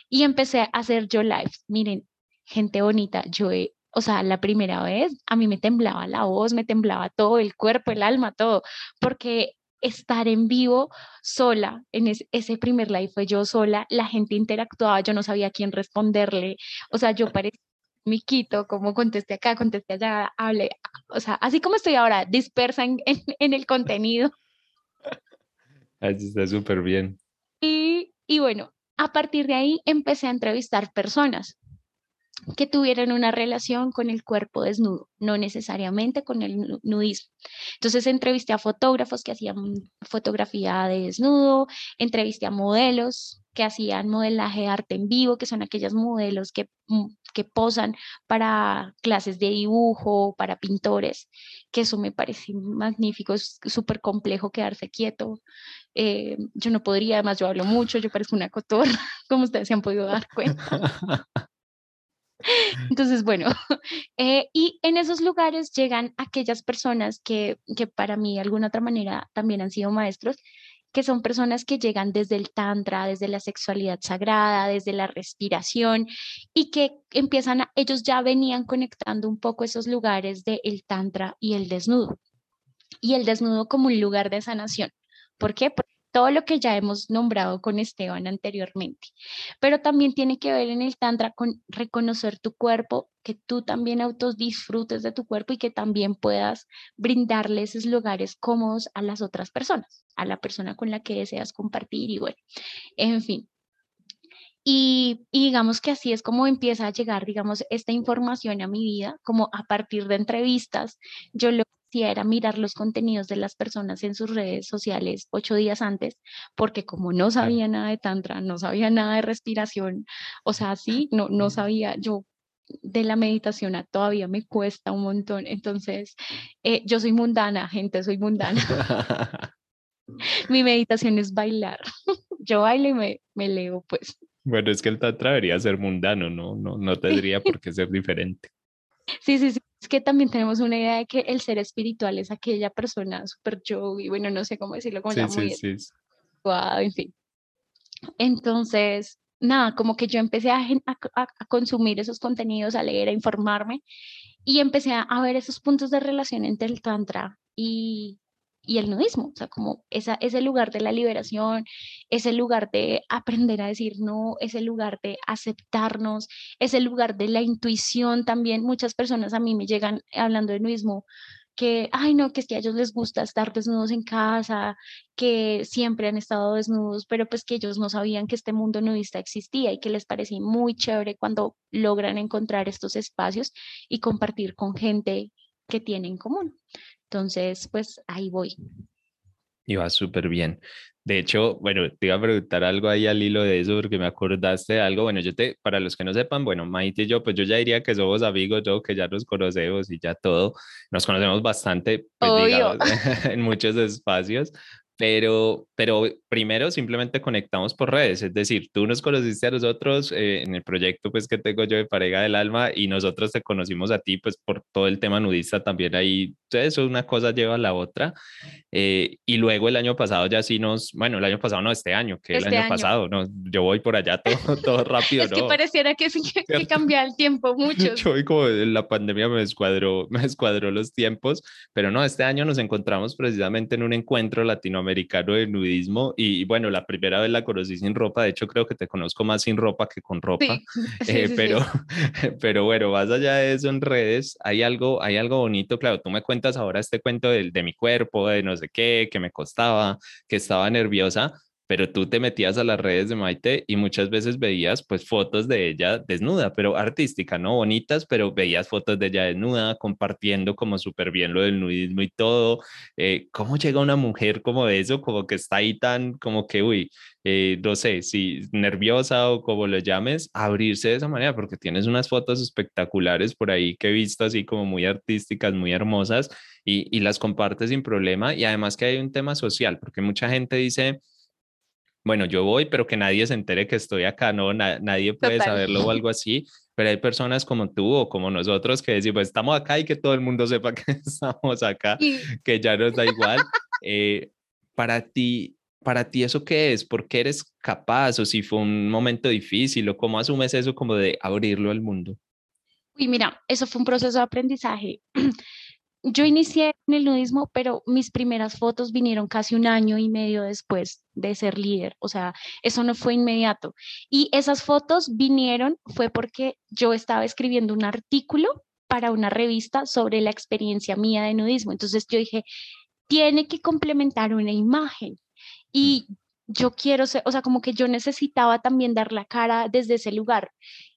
Y empecé a hacer yo live. Miren, gente bonita, yo he, o sea, la primera vez a mí me temblaba la voz, me temblaba todo, el cuerpo, el alma, todo, porque estar en vivo sola, en ese primer live fue yo sola, la gente interactuaba, yo no sabía quién responderle, o sea, yo parecía Miquito, como contesté acá, contesté allá, hable, o sea, así como estoy ahora, dispersa en, en, el contenido. Así está súper bien. Y, y bueno, a partir de ahí empecé a entrevistar personas. que tuvieran una relación con el cuerpo desnudo, no necesariamente con el nudismo. Entonces entrevisté a fotógrafos que hacían fotografía de desnudo, entrevisté a modelos que hacían modelaje de arte en vivo, que son aquellos modelos que, mm, que posan para clases de dibujo, para pintores, que eso me parece magnífico, es súper complejo quedarse quieto. Eh, yo no podría, además yo hablo mucho, yo parezco una cotorra, como ustedes se han podido dar cuenta. Entonces, bueno, eh, y en esos lugares llegan aquellas personas que, que para mí de alguna otra manera también han sido maestros, que son personas que llegan desde el tantra, desde la sexualidad sagrada, desde la respiración y que empiezan, a, ellos ya venían conectando un poco esos lugares del el tantra y el desnudo. Y el desnudo como un lugar de sanación. ¿Por qué? Porque todo lo que ya hemos nombrado con Esteban anteriormente. Pero también tiene que ver en el Tantra con reconocer tu cuerpo, que tú también autos disfrutes de tu cuerpo y que también puedas brindarle esos lugares cómodos a las otras personas, a la persona con la que deseas compartir y bueno, en fin. Y, y, digamos que así es como empieza a llegar, digamos, esta información a mi vida, como a partir de entrevistas. Yo lo era mirar los contenidos de las personas en sus redes sociales ocho días antes, porque como no sabía nada de tantra, no sabía nada de respiración, o sea, sí, no, no sabía, yo de la meditación a todavía me cuesta un montón, entonces eh, yo soy mundana, gente, soy mundana. Mi meditación es bailar, yo bailo y me, me leo, pues. Bueno, es que el tantra debería ser mundano, no, no, no tendría por qué ser diferente. Sí, sí, sí, es que también tenemos una idea de que el ser espiritual es aquella persona súper yo y bueno, no sé cómo decirlo, como sí, muy sí, sí. en fin. Entonces, nada, como que yo empecé a, a, a, consumir esos contenidos, a leer, a informarme y empecé a ver esos puntos de relación entre el tantra y, y el nudismo, o sea, como esa, ese lugar de la liberación, ese lugar de aprender a decir no, ese lugar de aceptarnos, ese lugar de la intuición también. Muchas personas a mí me llegan hablando de nudismo que, ay no, que es que a ellos les gusta estar desnudos en casa, que siempre han estado desnudos, pero pues que ellos no sabían que este mundo nudista existía y que les parecía muy chévere cuando logran encontrar estos espacios y compartir con gente que tienen en común. Entonces, pues ahí voy. Y va súper bien. De hecho, bueno, te iba a preguntar algo ahí al hilo de eso porque me acordaste de algo. Bueno, yo te, para los que no sepan, bueno, Maite y yo, pues yo ya diría que somos amigos, yo que ya nos conocemos y ya todo, nos conocemos bastante, pues digamos, en muchos espacios, pero, pero primero simplemente conectamos por redes, es decir, tú nos conociste a nosotros eh, en el proyecto pues que tengo yo de Pareja del Alma y nosotros te conocimos a ti pues por todo el tema nudista también ahí, entonces una cosa lleva a la otra eh, y luego el año pasado ya sí nos, bueno, el año pasado no, este año, que el este año, pasado, no, yo voy por allá todo, todo rápido. es que pareciera que, que, que cambia el tiempo mucho. Yo y como la pandemia me escuadró, me escuadró los tiempos, pero no, este año nos encontramos precisamente en un encuentro latinoamericano americano de nudismo y bueno, la primera vez la conocí sin ropa, de hecho creo que te conozco más sin ropa que con ropa, eh, pero, pero bueno, más allá de eso en redes, hay algo, hay algo bonito, claro, tú me cuentas ahora este cuento de, de mi cuerpo, de no sé qué, que me costaba, que estaba nerviosa, pero tú te metías a las redes de Maite y muchas veces veías pues fotos de ella desnuda, pero artística, ¿no? Bonitas, pero veías fotos de ella desnuda, compartiendo como súper bien lo del nudismo y todo. Eh, ¿Cómo llega una mujer como de eso, como que está ahí tan, como que, uy, eh, no sé, si nerviosa o como lo llames, abrirse de esa manera, porque tienes unas fotos espectaculares por ahí que he visto así como muy artísticas, muy hermosas y, y las compartes sin problema. Y además que hay un tema social, porque mucha gente dice bueno, yo voy, pero que nadie se entere que estoy acá, no, nadie puede saberlo o algo así, pero hay personas como tú o como nosotros que decimos, pues estamos acá y que todo el mundo sepa que estamos acá, que ya nos da igual. Eh, para ti, para ti eso qué es? ¿Por qué eres capaz? O si fue un momento difícil o cómo asumes eso como de abrirlo al mundo. Uy, mira, eso fue un proceso de aprendizaje. yo inicié en el nudismo, pero mis primeras fotos vinieron casi un año y medio después de ser líder, o sea, eso no fue inmediato. Y esas fotos vinieron fue porque yo estaba escribiendo un artículo para una revista sobre la experiencia mía de nudismo. Entonces yo dije, tiene que complementar una imagen. Y yo quiero ser, o sea, como que yo necesitaba también dar la cara desde ese lugar.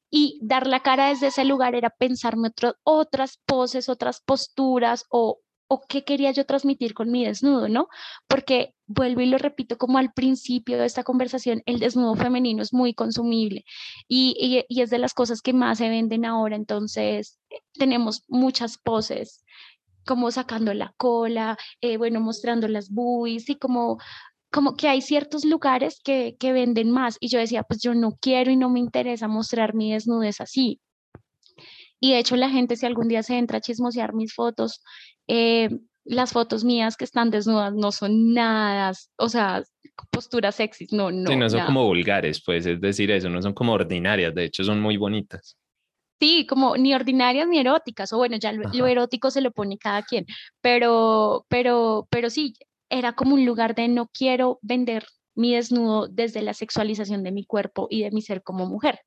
Y dar la cara desde ese lugar era pensarme otras poses, otras posturas o, o qué quería yo transmitir con mi desnudo, ¿no? Porque vuelvo y lo repito como al principio de esta conversación, el desnudo femenino es muy consumible y, y, es de las cosas que más se venden ahora, entonces eh, tenemos muchas poses como sacando la cola, eh, bueno, mostrando las boobies y como como que hay ciertos lugares que, que venden más y yo decía, pues yo no quiero y no me interesa mostrar mi desnudez así. Y de hecho la gente si algún día se entra a chismosear mis fotos, eh, las fotos mías que están desnudas no son nada, o sea, posturas sexys, no, no. Sí, no son como vulgares, pues, es decir, eso, no son como ordinarias, de hecho son muy bonitas. Sí, como ni ordinarias ni eróticas, o bueno, ya lo, erótico se lo pone cada quien, pero, pero, pero sí, era como un lugar de no quiero vender mi desnudo desde la sexualización de mi cuerpo y de mi ser como mujer,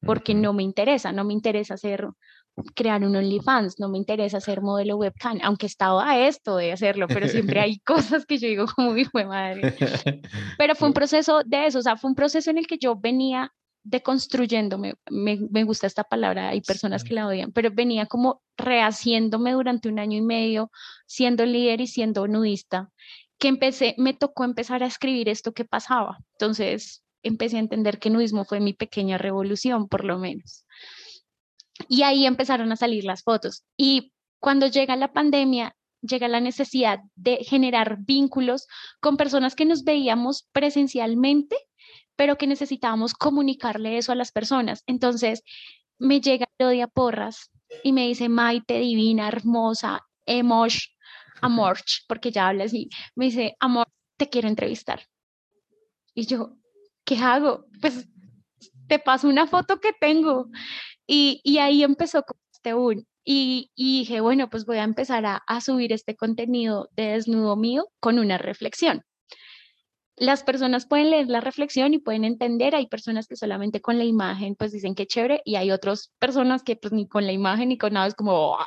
porque no me interesa, no me interesa hacer, crear un OnlyFans, no me interesa ser modelo webcam, aunque estaba a esto de hacerlo, pero siempre hay cosas que yo digo como mi madre. Pero fue un proceso de eso, o sea, fue un proceso en el que yo venía deconstruyéndome, me, me gusta esta palabra, hay personas que la odian, pero venía como rehaciéndome durante un año y medio, siendo líder y siendo nudista, que empecé, me tocó empezar a escribir esto que pasaba. Entonces empecé a entender que nudismo fue mi pequeña revolución, por lo menos. Y ahí empezaron a salir las fotos. Y cuando llega la pandemia, llega la necesidad de generar vínculos con personas que nos veíamos presencialmente, pero que necesitábamos comunicarle eso a las personas. Entonces me llega Claudia Porras y me dice, Maite, divina, hermosa, emosh, amorch, porque ya habla así, me dice, amor, te quiero entrevistar. Y yo, ¿qué hago? Pues te paso una foto que tengo. Y, y ahí empezó con este un. Y, y, dije, bueno, pues voy a empezar a, a subir este contenido de desnudo mío con una reflexión las personas pueden leer la reflexión y pueden entender, hay personas que solamente con la imagen pues dicen que chévere y hay otras personas que pues ni con la imagen ni con nada es como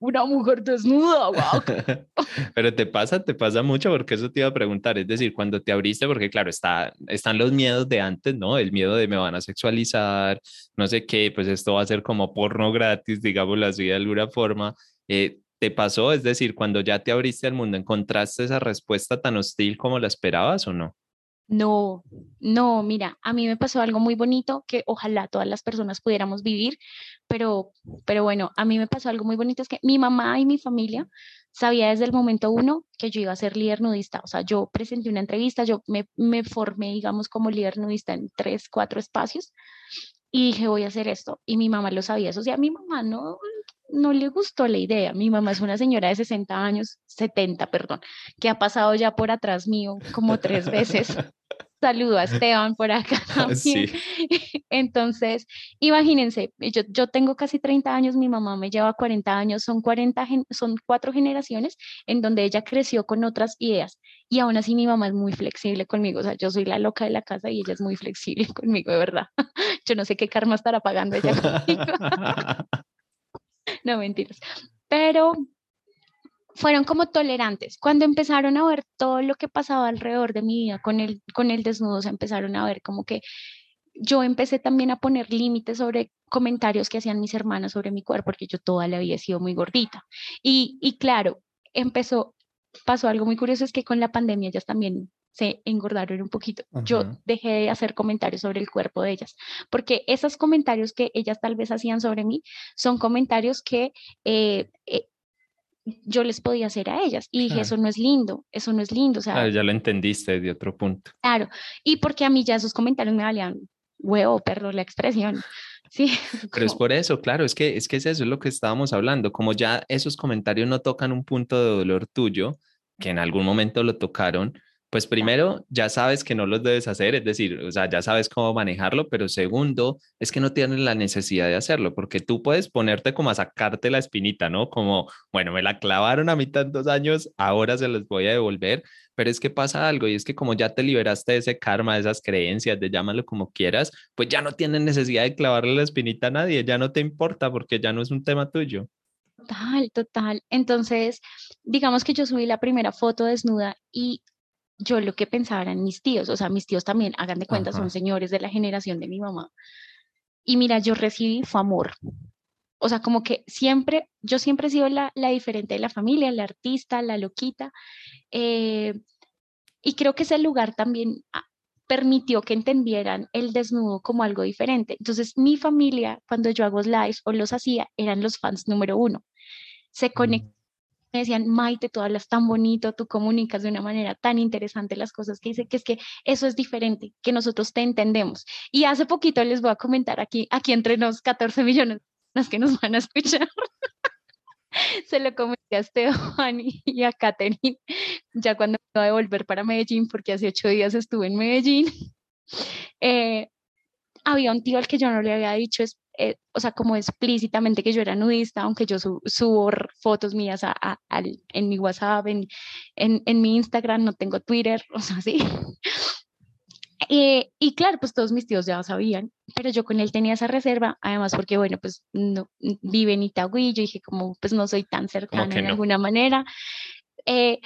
una mujer desnuda, wow. Pero te pasa, te pasa mucho porque eso te iba a preguntar, es decir, cuando te abriste, porque claro, está, están los miedos de antes, ¿no? El miedo de me van a sexualizar, no sé qué, pues esto va a ser como porno gratis, digámoslo así de alguna forma. Eh, ¿Te pasó? Es decir, cuando ya te abriste al mundo, ¿encontraste esa respuesta tan hostil como la esperabas o no? No, no, mira, a mí me pasó algo muy bonito que ojalá todas las personas pudiéramos vivir, pero, pero bueno, a mí me pasó algo muy bonito, es que mi mamá y mi familia sabía desde el momento uno que yo iba a ser líder nudista, o sea, yo presenté una entrevista, yo me, me formé, digamos, como líder nudista en tres, cuatro espacios y dije, voy a hacer esto, y mi mamá lo sabía, eso o sea, mi mamá no, no le gustó la idea. Mi mamá es una señora de 60 años, 70, perdón, que ha pasado ya por atrás mío como tres veces. Saludo a Esteban por acá también. Entonces, imagínense, yo, yo tengo casi 30 años, mi mamá me lleva 40 años, son 40, son cuatro generaciones en donde ella creció con otras ideas y aún así mi mamá es muy flexible conmigo, o sea, yo soy la loca de la casa y ella es muy flexible conmigo, de verdad. Yo no sé qué karma estará pagando ella conmigo. no mentiras. Pero fueron como tolerantes. Cuando empezaron a ver todo lo que pasaba alrededor de mi vida con el, con el desnudo, se empezaron a ver como que yo empecé también a poner límites sobre comentarios que hacían mis hermanas sobre mi cuerpo, porque yo toda la sido muy gordita. Y, y claro, empezó, pasó algo muy curioso, es que con la pandemia ellas también se engordaron un poquito. Yo dejé de hacer comentarios sobre el cuerpo de ellas, porque esos comentarios que ellas tal vez hacían sobre mí son comentarios que eh, eh, yo les podía hacer a ellas. Y dije, eso no es lindo, eso no es lindo. O sea, ya lo entendiste de otro punto. Claro, y porque a mí ya esos comentarios me valían huevo, perdón la expresión. Sí. Pero es por eso, claro, es que, es que es eso, es lo que estábamos hablando. Como ya esos comentarios no tocan un punto de dolor tuyo, que en algún momento lo tocaron, pues primero, ya sabes que no los debes hacer, es decir, o sea, ya sabes cómo manejarlo, pero segundo, es que no tienes la necesidad de hacerlo, porque tú puedes ponerte como a sacarte la espinita, ¿no? Como, bueno, me la clavaron a mí tantos años, ahora se los voy a devolver, pero es que pasa algo y es que como ya te liberaste de ese karma, de esas creencias, de llámalo como quieras, pues ya no tienes necesidad de clavarle la espinita a nadie, ya no te importa porque ya no es un tema tuyo. Total, total. Entonces, digamos que yo subí la primera foto desnuda y yo lo que pensaba eran mis tíos, o sea, mis tíos también, hagan de cuenta, son señores de la generación de mi mamá. y mira, yo recibí fue amor. O sea, como que siempre, yo siempre he sido la, la diferente de la familia, la artista, la loquita. Eh, y creo que ese lugar también ah, permitió que entendieran el desnudo como algo diferente. Entonces, mi familia, cuando yo hago live o los hacía, eran los fans número uno. Se conectaban, me decían, Maite, tú hablas tan bonito, tú comunicas de una manera tan interesante las cosas que dice que es que eso es diferente, que nosotros te entendemos. Y hace poquito les voy a comentar aquí, aquí entre nos 14 millones las que nos van a escuchar. Se lo comenté a Esteban y a Katherine ya cuando me iba a volver para Medellín, porque hace ocho días estuve en Medellín. Eh, había un tío al que yo no le había dicho, eh, o sea, como explícitamente que yo era nudista, aunque yo subo fotos mías a, en mi WhatsApp, en, en, en, mi Instagram, no tengo Twitter, o sea, sí. Eh, y claro, pues todos mis tíos ya sabían, pero yo con él tenía esa reserva, además porque, bueno, pues no, vive en Itagüí, yo dije como, pues no soy tan cercana de alguna manera. Eh,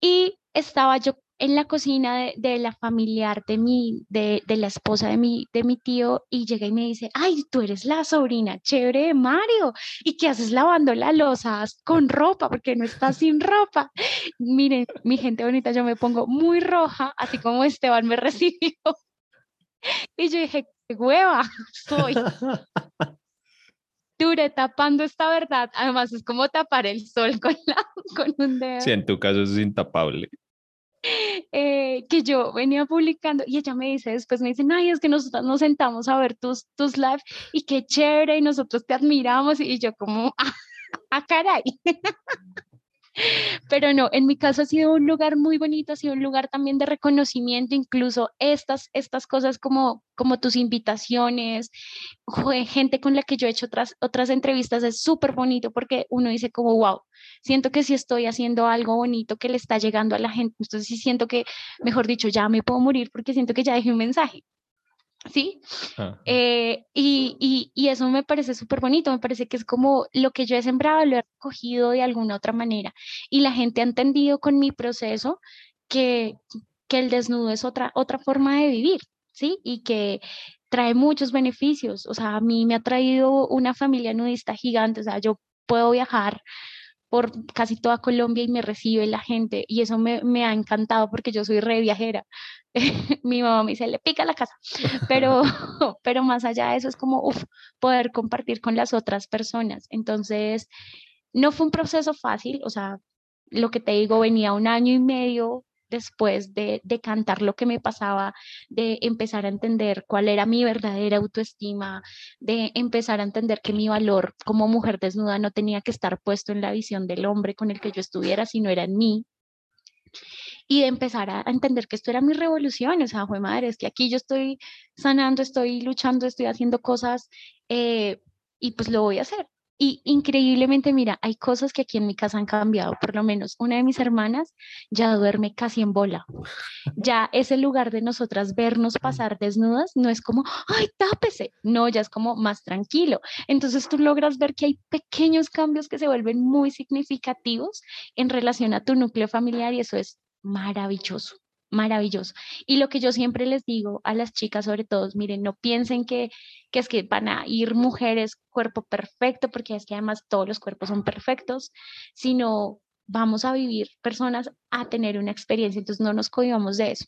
y estaba yo en la cocina de, la familiar de mi, de, de, la esposa de mi, de mi tío y llega y me dice, ay, tú eres la sobrina chévere de Mario, ¿y qué haces lavando la losa con ropa? Porque no estás sin ropa. Miren, mi gente bonita, yo me pongo muy roja, así como Esteban me recibió. Y yo dije, qué hueva soy. Dure tapando esta verdad. Además, es como tapar el sol con, la, con un dedo. Sí, en tu caso es intapable. Eh, que yo venía publicando y ella me dice después, me dice, ay, es que nosotros nos sentamos a ver tus, tus live y qué chévere y nosotros te admiramos y yo como, ah, ah caray. Pero no, en mi caso ha sido un lugar muy bonito, ha sido un lugar también de reconocimiento, incluso estas, estas cosas como, como tus invitaciones, gente con la que yo he hecho otras, otras entrevistas, es súper bonito porque uno dice como, wow, siento que si estoy haciendo algo bonito que le está llegando a la gente, entonces sí siento que, mejor dicho, ya me puedo morir porque siento que ya dejé un mensaje. ¿sí? Eh, y, y, eso me parece súper bonito, me parece que es como lo que yo he sembrado, lo he recogido de alguna otra manera. Y la gente ha entendido con mi proceso que, que el desnudo es otra, otra forma de vivir, ¿sí? Y que trae muchos beneficios. O sea, a mí me ha traído una familia nudista gigante, o sea, yo puedo viajar por casi toda Colombia y me recibe la gente y eso me, ha encantado porque yo soy re viajera. Mi mamá me dice, le pica la casa, pero, pero más allá de eso es como poder compartir con las otras personas. Entonces, no fue un proceso fácil, o sea, lo que te digo, venía un año y medio después de, cantar lo que me pasaba, de empezar a entender cuál era mi verdadera autoestima, de empezar a entender que mi valor como mujer desnuda no tenía que estar puesto en la visión del hombre con el que yo estuviera, sino era en mí. Y de empezar a, entender que esto era mi revolución, o sea, fue madre, es que aquí yo estoy sanando, estoy luchando, estoy haciendo cosas eh, y pues lo voy a hacer. Y increíblemente, mira, hay cosas que aquí en mi casa han cambiado. Por lo menos una de mis hermanas ya duerme casi en bola. Ya ese lugar de nosotras vernos pasar desnudas no es como, ay, tápese. No, ya es como más tranquilo. Entonces tú logras ver que hay pequeños cambios que se vuelven muy significativos en relación a tu núcleo familiar y eso es maravilloso maravilloso. Y lo que yo siempre les digo a las chicas, sobre todo, miren, no piensen que, que es que van a ir mujeres cuerpo perfecto, porque es que además todos los cuerpos son perfectos, sino vamos a vivir personas a tener una experiencia, entonces no nos cohibamos de eso.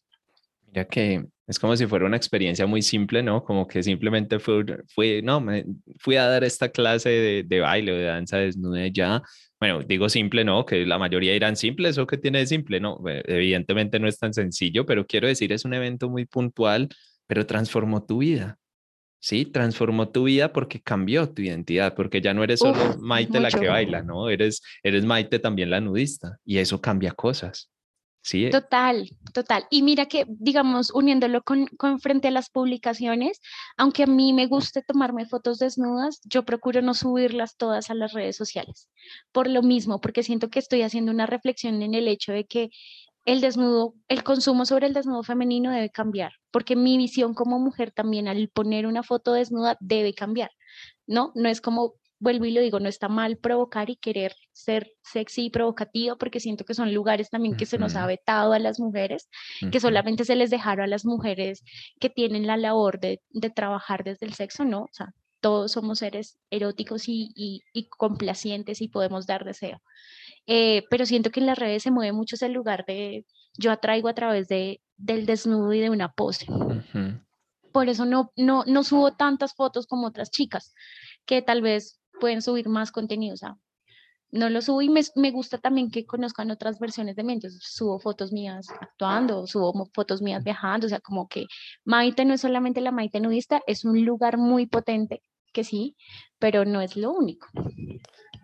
Mira que es como si fuera una experiencia muy simple, ¿no? Como que simplemente fue, fue no, me fui a dar esta clase de, de baile o de danza desnuda ya, bueno, digo simple, no, que la mayoría dirán simple, eso que tiene de simple, no, evidentemente no es tan sencillo, pero quiero decir, es un evento muy puntual, pero transformó tu vida. Sí, transformó tu vida porque cambió tu identidad, porque ya no eres solo Maite la que baila, ¿no? Eres, eres Maite también la nudista y eso cambia cosas. Total, total. Y mira que, digamos, uniéndolo con, con, frente a las publicaciones, aunque a mí me guste tomarme fotos desnudas, yo procuro no subirlas todas a las redes sociales. Por lo mismo, porque siento que estoy haciendo una reflexión en el hecho de que el desnudo, el consumo sobre el desnudo femenino debe cambiar, porque mi visión como mujer también al poner una foto desnuda debe cambiar, ¿no? No es como vuelvo y lo digo, no está mal provocar y querer ser sexy y provocativo, porque siento que son lugares también que se nos ha vetado a las mujeres, que solamente se les dejaron a las mujeres que tienen la labor de, de trabajar desde el sexo, ¿no? O sea, todos somos seres eróticos y, y, complacientes y podemos dar deseo. Eh, pero siento que en las redes se mueve mucho ese lugar de yo atraigo a través de, del desnudo y de una pose. Por eso no, no, no subo tantas fotos como otras chicas que tal vez pueden subir más contenido. O sea, no lo subo y me, me, gusta también que conozcan otras versiones de mí. Entonces subo fotos mías actuando, subo fotos mías viajando. O sea, como que Maite no es solamente la Maite nudista, es un lugar muy potente que sí, pero no es lo único.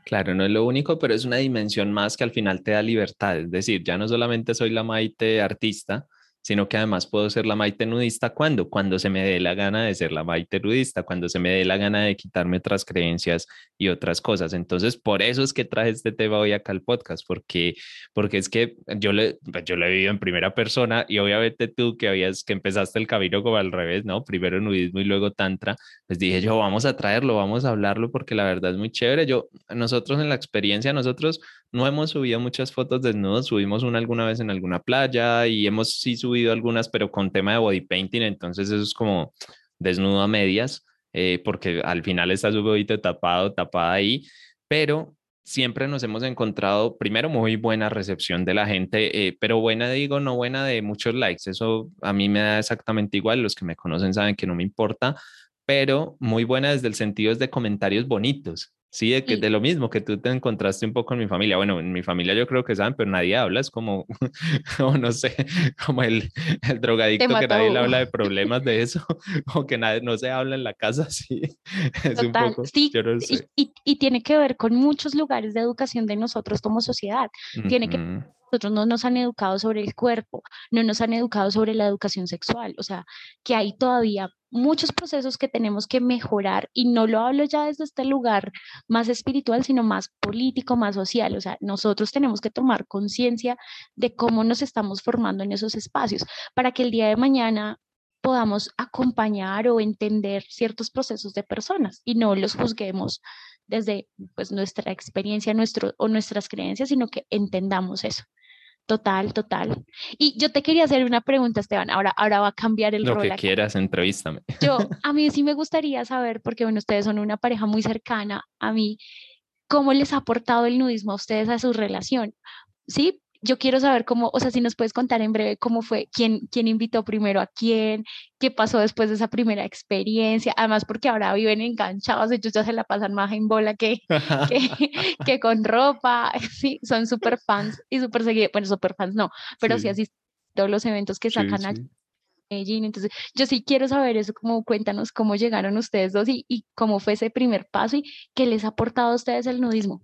Claro, no es lo único, pero es una dimensión más que al final te da libertad. Es decir, ya no solamente soy la Maite artista, sino que además puedo ser la Maite nudista cuando, cuando se me dé la gana de ser la Maite nudista, cuando se me dé la gana de quitarme otras creencias y otras cosas. Entonces, por eso es que traje este tema hoy acá al podcast, porque, porque es que yo, le, pues, yo lo he vivido en primera persona y obviamente tú que habías, que empezaste el camino como al revés, ¿no? Primero nudismo y luego tantra, pues dije yo, vamos a traerlo, vamos a hablarlo porque la verdad es muy chévere. Yo, nosotros en la experiencia, nosotros no hemos subido muchas fotos desnudos, subimos una alguna vez en alguna playa y hemos sí subido algunas, pero con tema de body painting, entonces eso es como desnudo a medias, eh, porque al final está su bodito tapado, tapada ahí, pero siempre nos hemos encontrado, primero, muy buena recepción de la gente, eh, pero buena, digo, no buena de muchos likes, eso a mí me da exactamente igual, los que me conocen saben que no me importa, pero muy buena desde el sentido de comentarios bonitos. Sí, de, que, de lo mismo que tú te encontraste un poco en mi familia. Bueno, en mi familia yo creo que saben, pero nadie habla, es como, no sé, como el, el drogadicto que nadie le habla de problemas de eso, o que nadie, no se habla en la casa, sí. Es un poco, sí, y, y, tiene que ver con muchos lugares de educación de nosotros como sociedad. Tiene que nosotros no nos han educado sobre el cuerpo, no nos han educado sobre la educación sexual, o sea, que hay todavía muchos procesos que tenemos que mejorar y no lo hablo ya desde este lugar más espiritual, sino más político, más social. O sea, nosotros tenemos que tomar conciencia de cómo nos estamos formando en esos espacios para que el día de mañana podamos acompañar o entender ciertos procesos de personas y no los juzguemos desde pues, nuestra experiencia nuestro, o nuestras creencias, sino que entendamos eso. Total, total. Y yo te quería hacer una pregunta, Esteban. Ahora, ahora va a cambiar el Lo que quieras, entrevístame. Yo, a mí sí me gustaría saber, porque bueno, ustedes son una pareja muy cercana a mí, ¿cómo les ha aportado el nudismo a ustedes a su relación? Sí, yo quiero saber cómo, o sea, si nos puedes contar en breve cómo fue, quién, quién invitó primero a quién, qué pasó después de esa primera experiencia, además porque ahora viven enganchados, ellos ya se la pasan más en bola que, que, con ropa, sí, son súper fans y súper seguidos, bueno, súper fans no, pero sí, así todos los eventos que sacan a Medellín, entonces yo sí quiero saber eso, como cuéntanos cómo llegaron ustedes dos y, y cómo fue ese primer paso y qué les ha aportado a ustedes el nudismo.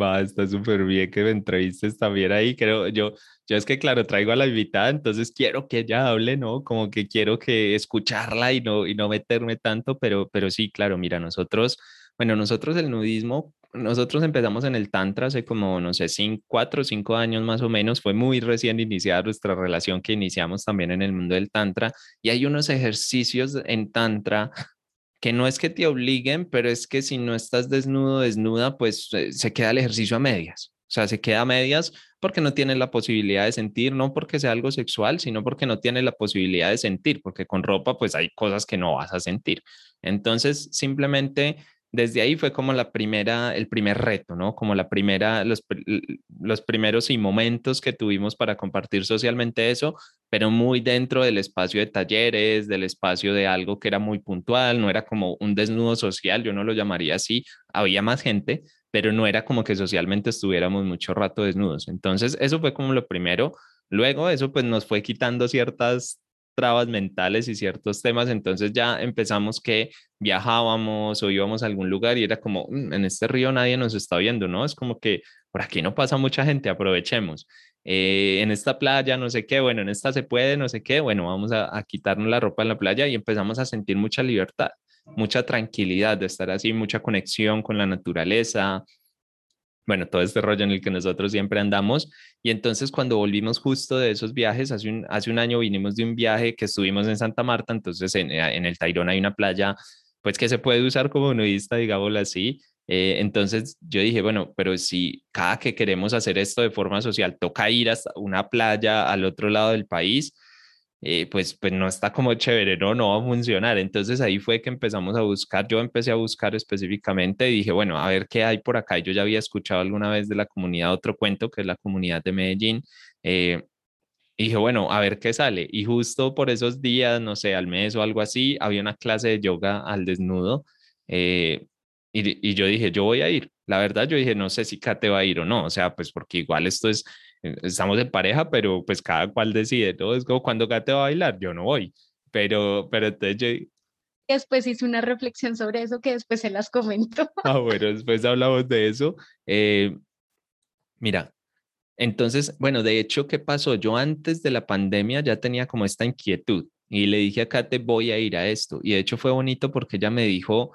Va, está súper bien que me entrevistes también ahí. Creo yo, yo es que claro, traigo a la invitada, entonces quiero que ella hable, ¿no? Como que quiero que escucharla y no, y no meterme tanto, pero, pero sí, claro, mira, nosotros, bueno, nosotros el nudismo, nosotros empezamos en el Tantra hace como, no sé, cinco, cuatro o cinco años más o menos, fue muy recién iniciada nuestra relación que iniciamos también en el mundo del Tantra y hay unos ejercicios en Tantra que no es que te obliguen, pero es que si no estás desnudo, desnuda, pues eh, se queda el ejercicio a medias. O sea, se queda a medias porque no tienes la posibilidad de sentir, no porque sea algo sexual, sino porque no tienes la posibilidad de sentir, porque con ropa pues hay cosas que no vas a sentir. Entonces, simplemente desde ahí fue como la primera, el primer reto, ¿no? Como la primera, los, los primeros y momentos que tuvimos para compartir socialmente eso, pero muy dentro del espacio de talleres, del espacio de algo que era muy puntual, no era como un desnudo social, yo no lo llamaría así, había más gente, pero no era como que socialmente estuviéramos mucho rato desnudos. Entonces, eso fue como lo primero. Luego, eso pues nos fue quitando ciertas trabas mentales y ciertos temas, entonces ya empezamos que viajábamos o íbamos a algún lugar y era como, mm, en este río nadie nos está viendo, ¿no? Es como que por aquí no pasa mucha gente, aprovechemos. Eh, en esta playa, no sé qué, bueno, en esta se puede, no sé qué, bueno, vamos a, quitarnos la ropa en la playa y empezamos a sentir mucha libertad, mucha tranquilidad de estar así, mucha conexión con la naturaleza, bueno, todo este rollo en el que nosotros siempre andamos. Y entonces cuando volvimos justo de esos viajes, hace un, hace un año vinimos de un viaje que estuvimos en Santa Marta, entonces en, en el Tairón hay una playa, pues que se puede usar como nudista, digámoslo así. Eh, entonces yo dije, bueno, pero si cada que queremos hacer esto de forma social toca ir hasta una playa al otro lado del país, eh, pues, pues no está como chévere, no, no va a funcionar. Entonces ahí fue que empezamos a buscar, yo empecé a buscar específicamente y dije, bueno, a ver qué hay por acá. Yo ya había escuchado alguna vez de la comunidad otro cuento, que es la comunidad de Medellín. Eh, dije, bueno, a ver qué sale. Y justo por esos días, no sé, al mes o algo así, había una clase de yoga al desnudo. Eh, y, y, yo dije, yo voy a ir. La verdad, yo dije, no sé si Kate va a ir o no. O sea, pues porque igual esto es, eh, estamos en pareja, pero pues cada cual decide. Todo es como cuando Kate va a bailar, yo no voy. Pero, pero entonces yo... Después hice una reflexión sobre eso que después se las comento. Ah, bueno, después hablamos de eso. Eh, mira, entonces, bueno, de hecho, ¿qué pasó? Yo antes de la pandemia ya tenía como esta inquietud y le dije a Kate, voy a ir a esto. Y de hecho fue bonito porque ella me dijo,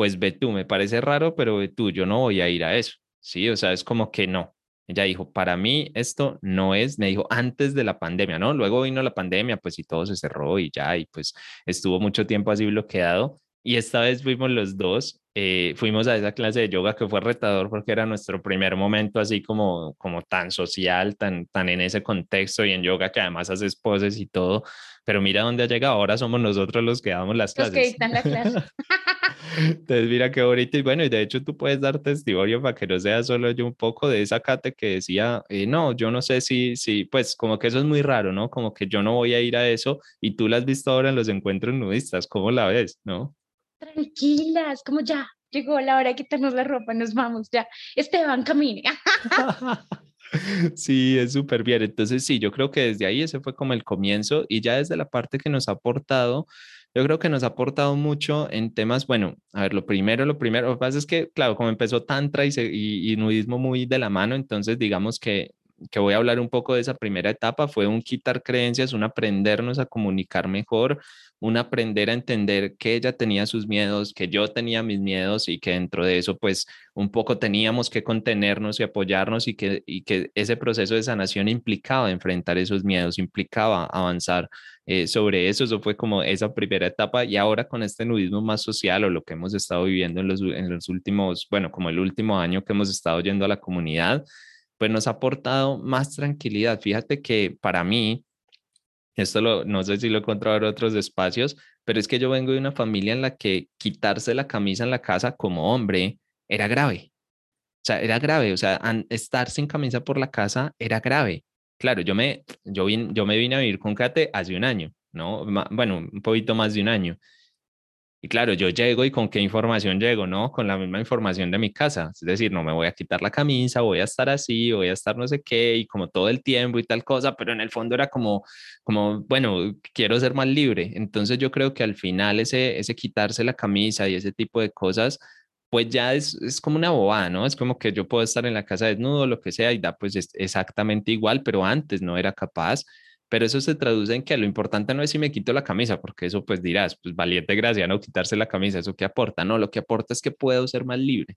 pues ve tú, me parece raro, pero ve tú, yo no voy a ir a eso. Sí, o sea, es como que no. Ella dijo, para mí esto no es, me dijo antes de la pandemia, ¿no? Luego vino la pandemia, pues y todo se cerró y ya, y pues estuvo mucho tiempo así bloqueado. Y esta vez fuimos los dos, eh, fuimos a esa clase de yoga que fue retador porque era nuestro primer momento así como, como tan social, tan, tan en ese contexto y en yoga que además haces poses y todo. Pero mira dónde ha llegado, ahora somos nosotros los que damos las clases. Los que dictan la clase. Entonces, mira qué bonito. Y bueno, y de hecho tú puedes dar testimonio para que no sea solo yo un poco de esa Kate que decía, eh, no, yo no sé si, si, pues como que eso es muy raro, ¿no? Como que yo no voy a ir a eso y tú la has visto ahora en los encuentros nudistas, ¿cómo la ves, no? tranquilas, como ya, llegó la hora de quitarnos la ropa, nos vamos ya. Esteban, camine. Sí, es súper bien. Entonces, sí, yo creo que desde ahí ese fue como el comienzo y ya desde la parte que nos ha aportado, yo creo que nos ha aportado mucho en temas, bueno, a ver, lo primero, lo primero, lo que pasa es que, claro, como empezó Tantra y, y, y nudismo muy de la mano, entonces digamos que que voy a hablar un poco de esa primera etapa, fue un quitar creencias, un aprendernos a comunicar mejor, un aprender a entender que ella tenía sus miedos, que yo tenía mis miedos y que dentro de eso pues un poco teníamos que contenernos y apoyarnos y que, y que ese proceso de sanación implicaba enfrentar esos miedos, implicaba avanzar eh, sobre eso, eso fue como esa primera etapa y ahora con este nudismo más social o lo que hemos estado viviendo en los, en los últimos, bueno, como el último año que hemos estado yendo a la comunidad, pues nos ha aportado más tranquilidad. Fíjate que para mí, esto lo, no sé si lo he encontrado en otros espacios, pero es que yo vengo de una familia en la que quitarse la camisa en la casa como hombre era grave. O sea, era grave, o sea, estar sin camisa por la casa era grave. Claro, yo me, yo, yo me vine a vivir con Kate hace un año, ¿no? Bueno, un poquito más de un año. Y claro, yo llego y con qué información llego, ¿no? Con la misma información de mi casa. Es decir, no me voy a quitar la camisa, voy a estar así, voy a estar no sé qué, y como todo el tiempo y tal cosa, pero en el fondo era como, como bueno, quiero ser más libre. Entonces yo creo que al final ese, ese quitarse la camisa y ese tipo de cosas, pues ya es, es como una bobada, ¿no? Es como que yo puedo estar en la casa desnudo, lo que sea, y da pues exactamente igual, pero antes no era capaz pero eso se traduce en que lo importante no es si me quito la camisa, porque eso pues dirás, pues valiente gracia, no quitarse la camisa, eso que aporta, no, lo que aporta es que puedo ser más libre.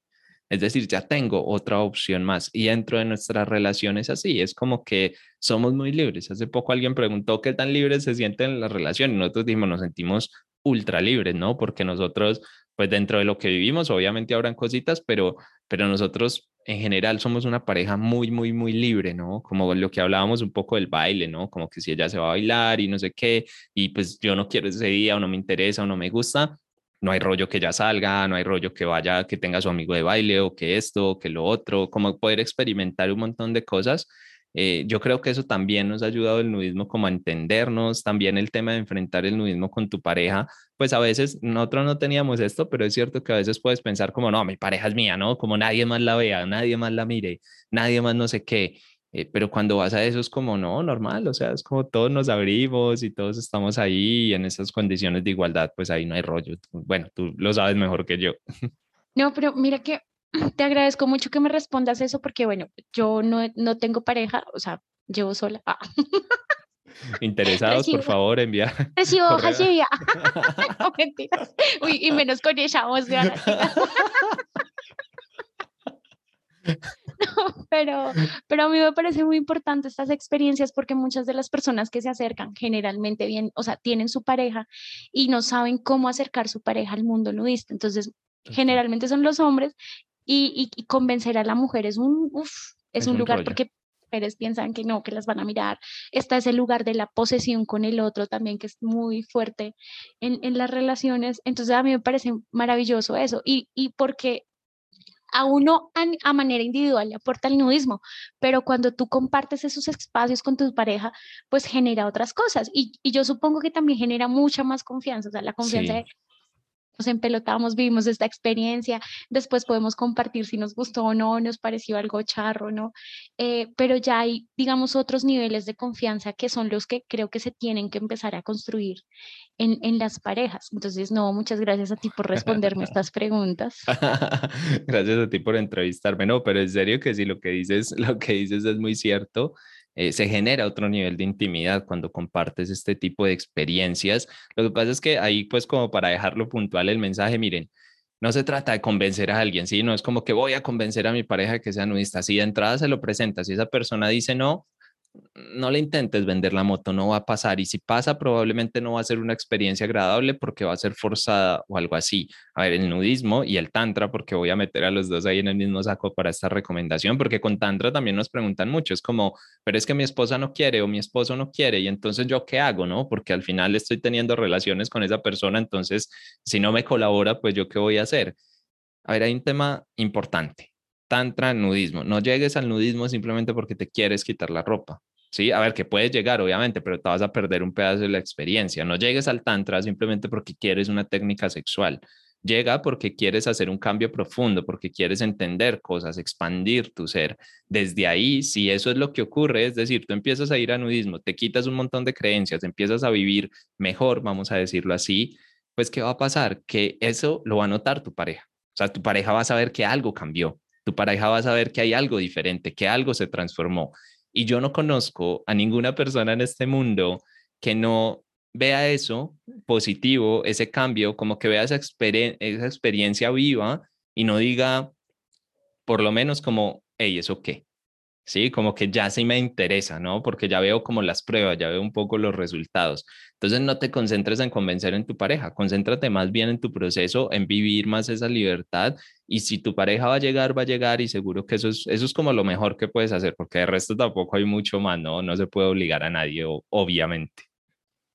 Es decir, ya tengo otra opción más y dentro de nuestras relaciones así, es como que somos muy libres. Hace poco alguien preguntó qué tan libres se sienten en la relación y nosotros dijimos, nos sentimos ultra libres, ¿no? Porque nosotros, pues dentro de lo que vivimos, obviamente habrán cositas, pero, pero nosotros en general somos una pareja muy, muy, muy libre, ¿no? Como lo que hablábamos un poco del baile, ¿no? Como que si ella se va a bailar y no sé qué, y pues yo no quiero ese día o no me interesa o no me gusta, no hay rollo que ya salga, no hay rollo que vaya, que tenga su amigo de baile o que esto, o que lo otro, como poder experimentar un montón de cosas eh, yo creo que eso también nos ha ayudado el nudismo como a entendernos, también el tema de enfrentar el nudismo con tu pareja, pues a veces nosotros no teníamos esto, pero es cierto que a veces puedes pensar como, no, mi pareja es mía, ¿no? Como nadie más la vea, nadie más la mire, nadie más no sé qué. Eh, pero cuando vas a eso es como, no, normal, o sea, es como todos nos abrimos y todos estamos ahí y en esas condiciones de igualdad, pues ahí no hay rollo. Bueno, tú lo sabes mejor que yo. No, pero mira que te agradezco mucho que me respondas eso porque, bueno, yo no, no tengo pareja, o sea, llevo sola. Ah. Interesados, por favor, enviar. Recibo hojas de no, mentiras. Uy, y menos con ella voz de No, pero, pero a mí me parece muy importante estas experiencias porque muchas de las personas que se acercan generalmente bien, o sea, tienen su pareja y no saben cómo acercar su pareja al mundo nudista. Entonces, Generalmente son los hombres y, convencer a la mujer es un, es, un, lugar porque mujeres piensan que no, que las van a mirar. Está ese lugar de la posesión con el otro también, que es muy fuerte en, en las relaciones. Entonces a mí me parece maravilloso eso. Y, y porque a uno a, manera individual le aporta el nudismo, pero cuando tú compartes esos espacios con tu pareja, pues genera otras cosas. Y, yo supongo que también genera mucha más confianza, o sea, la confianza de nos empelotamos, vivimos esta experiencia, después podemos compartir si nos gustó o no, nos pareció algo charro, ¿no? Eh, pero ya hay, digamos, otros niveles de confianza que son los que creo que se tienen que empezar a construir en, en las parejas. Entonces, no, muchas gracias a ti por responderme estas preguntas. gracias a ti por entrevistarme, no, pero en serio que sí, lo que dices, lo que dices es muy cierto. Eh, se genera otro nivel de intimidad cuando compartes este tipo de experiencias. Lo que pasa es que ahí, pues como para dejarlo puntual el mensaje, miren, no se trata de convencer a alguien, ¿sí? No es como que voy a convencer a mi pareja que sea nudista. Si de entrada se lo presenta, si esa persona dice no, no le intentes vender la moto, no va a pasar. Y si pasa, probablemente no va a ser una experiencia agradable porque va a ser forzada o algo así. A ver, el nudismo y el tantra, porque voy a meter a los dos ahí en el mismo saco para esta recomendación, porque con tantra también nos preguntan mucho. Es como, pero es que mi esposa no quiere o mi esposo no quiere. Y entonces yo qué hago, ¿no? Porque al final estoy teniendo relaciones con esa persona. Entonces, si no me colabora, pues yo qué voy a hacer. A ver, hay un tema importante tantra, nudismo. No llegues al nudismo simplemente porque te quieres quitar la ropa. Sí, a ver, que puedes llegar, obviamente, pero te vas a perder un pedazo de la experiencia. No llegues al tantra simplemente porque quieres una técnica sexual. Llega porque quieres hacer un cambio profundo, porque quieres entender cosas, expandir tu ser. Desde ahí, si eso es lo que ocurre, es decir, tú empiezas a ir a nudismo, te quitas un montón de creencias, empiezas a vivir mejor, vamos a decirlo así, pues ¿qué va a pasar? Que eso lo va a notar tu pareja. O sea, tu pareja va a saber que algo cambió tu pareja va a saber que hay algo diferente, que algo se transformó. Y yo no conozco a ninguna persona en este mundo que no vea eso positivo, ese cambio, como que vea esa, experiencia viva y no diga, por lo menos como, hey, ¿eso qué? ¿Sí? Como que ya sí me interesa, ¿no? Porque ya veo como las pruebas, ya veo un poco los resultados. Entonces no te concentres en convencer en tu pareja, concéntrate más bien en tu proceso, en vivir más esa libertad y si tu pareja va a llegar, va a llegar y seguro que eso es, eso es como lo mejor que puedes hacer, porque de resto tampoco hay mucho más, ¿no? No se puede obligar a nadie, obviamente.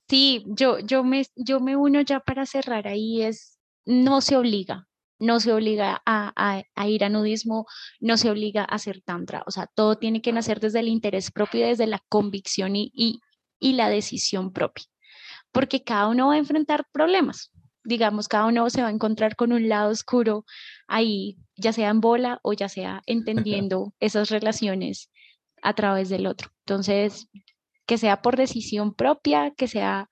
Sí, yo, yo, me, yo me uno ya para cerrar ahí, es, no se obliga, no se obliga a, ir a nudismo, no se obliga a hacer tantra, o sea, todo tiene que nacer desde el interés propio, desde la convicción y, y, la decisión propia, porque cada uno va a enfrentar problemas, digamos, cada uno se va a encontrar con un lado oscuro ahí, ya sea en bola o ya sea entendiendo esas relaciones a través del otro. Entonces, que sea por decisión propia, que sea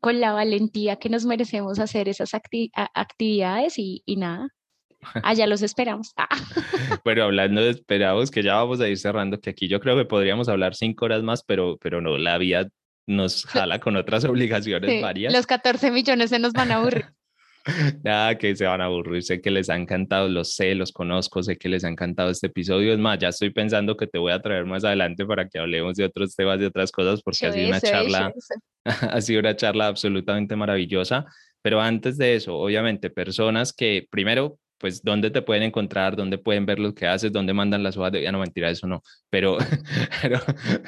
con la valentía que nos merecemos hacer esas actividades y, nada. Allá los esperamos. Pero hablando de esperados, que ya vamos a ir cerrando, que aquí yo creo que podríamos hablar cinco horas más, pero, pero no, la vida nos jala con otras obligaciones varias. Los 14 millones se nos van a aburrir. Nada, que se van a aburrir, sé que les ha encantado, los sé, los conozco, sé que les ha encantado este episodio. Es más, ya estoy pensando que te voy a traer más adelante para que hablemos de otros temas, de otras cosas, porque ha sido una charla, ha sido una charla absolutamente maravillosa. Pero antes de eso, obviamente, personas que primero pues dónde te pueden encontrar, dónde pueden ver lo que haces, dónde mandan las hojas de ya no mentira, eso no, pero, pero,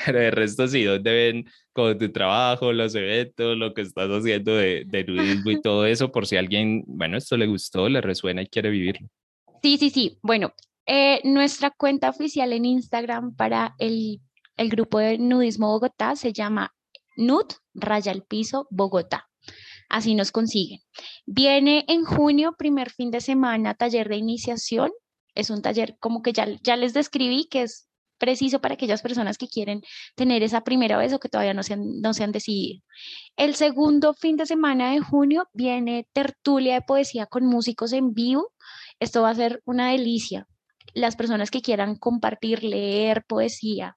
pero de resto sí, dónde ven con tu trabajo, los eventos, lo que estás haciendo de, de nudismo y todo eso, por si alguien, bueno, esto le gustó, le resuena y quiere vivirlo. Sí, sí, sí. Bueno, eh, nuestra cuenta oficial en Instagram para el, el grupo de nudismo Bogotá se llama Nud Raya al Piso Bogotá así nos consiguen. Viene en junio, primer fin de semana, taller de iniciación. Es un taller como que ya, ya les describí, que es preciso para aquellas personas que quieren tener esa primera vez o que todavía no se han, no se han decidido. El segundo fin de semana de junio viene tertulia de poesía con músicos en vivo. Esto va a ser una delicia. Las personas que quieran compartir, leer poesía,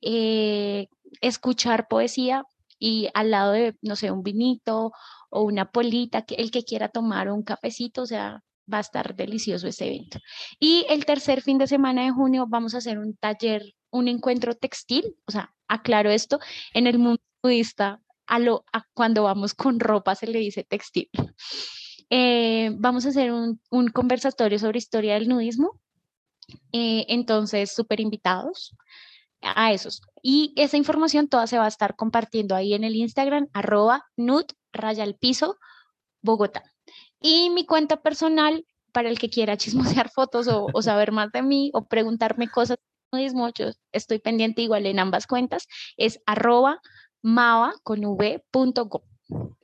eh, escuchar poesía y al lado de, no sé, un vinito o una polita, el que quiera tomar un cafecito, o sea, va a estar delicioso este evento. Y el tercer fin de semana de junio vamos a hacer un taller, un encuentro textil, o sea, aclaro esto, en el mundo budista, a lo, a cuando vamos con ropa se le dice textil. Eh, vamos a hacer un, conversatorio sobre historia del nudismo. Eh, entonces, súper invitados a esos. Y esa información toda se va a estar compartiendo ahí en el Instagram, arroba nut raya al piso, Bogotá. Y mi cuenta personal, para el que quiera chismosear fotos o, o saber más de mí o preguntarme cosas yo estoy pendiente igual en ambas cuentas, es arroba mava con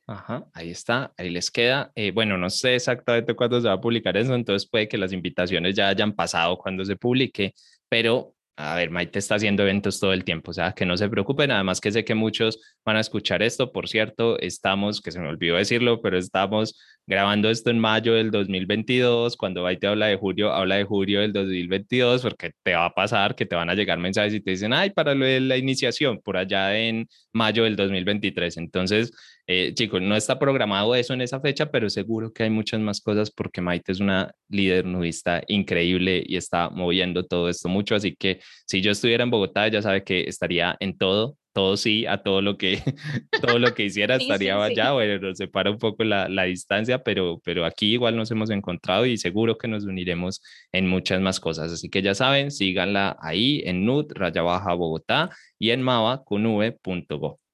Ajá, ahí está, ahí les queda. Eh, bueno, no sé exactamente cuándo se va a publicar eso, entonces puede que las invitaciones ya hayan pasado cuando se publique, pero a ver, Maite está haciendo eventos todo el tiempo, o sea, que no se preocupen, además que sé que muchos van a escuchar esto, por cierto, estamos, que se me olvidó decirlo, pero estamos grabando esto en mayo del 2022, cuando Maite habla de julio, habla de julio del 2022, porque te va a pasar que te van a llegar mensajes y te dicen, ay, para la iniciación, por allá en mayo del 2023, entonces eh, chicos, no está programado eso en esa fecha, pero seguro que hay muchas más cosas porque Maite es una líder nudista increíble y está moviendo todo esto mucho. Así que si yo estuviera en Bogotá, ya sabe que estaría en todo, todo sí, a todo lo que, todo lo que hiciera estaría allá. Bueno, nos separa un poco la, la, distancia, pero, pero aquí igual nos hemos encontrado y seguro que nos uniremos en muchas más cosas. Así que ya saben, síganla ahí en NUT, raya baja Bogotá y en mava con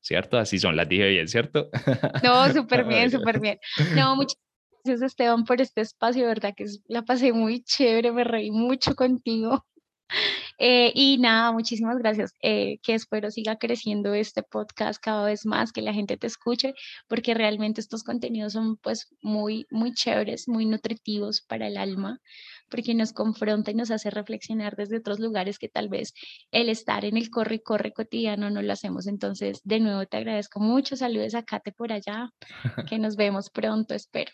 ¿cierto? Así son, las dije bien, ¿cierto? No, súper bien, súper bien. No, muchas gracias Esteban por este espacio, ¿verdad? Que la pasé muy chévere, me reí mucho contigo. Eh, y nada, muchísimas gracias. Eh, que espero siga creciendo este podcast cada vez más, que la gente te escuche, porque realmente estos contenidos son pues muy, muy chéveres, muy nutritivos para el alma porque nos confronta y nos hace reflexionar desde otros lugares que tal vez el estar en el corre y corre cotidiano no lo hacemos. Entonces, de nuevo te agradezco mucho. Saludos a Kate por allá, que nos vemos pronto, espero.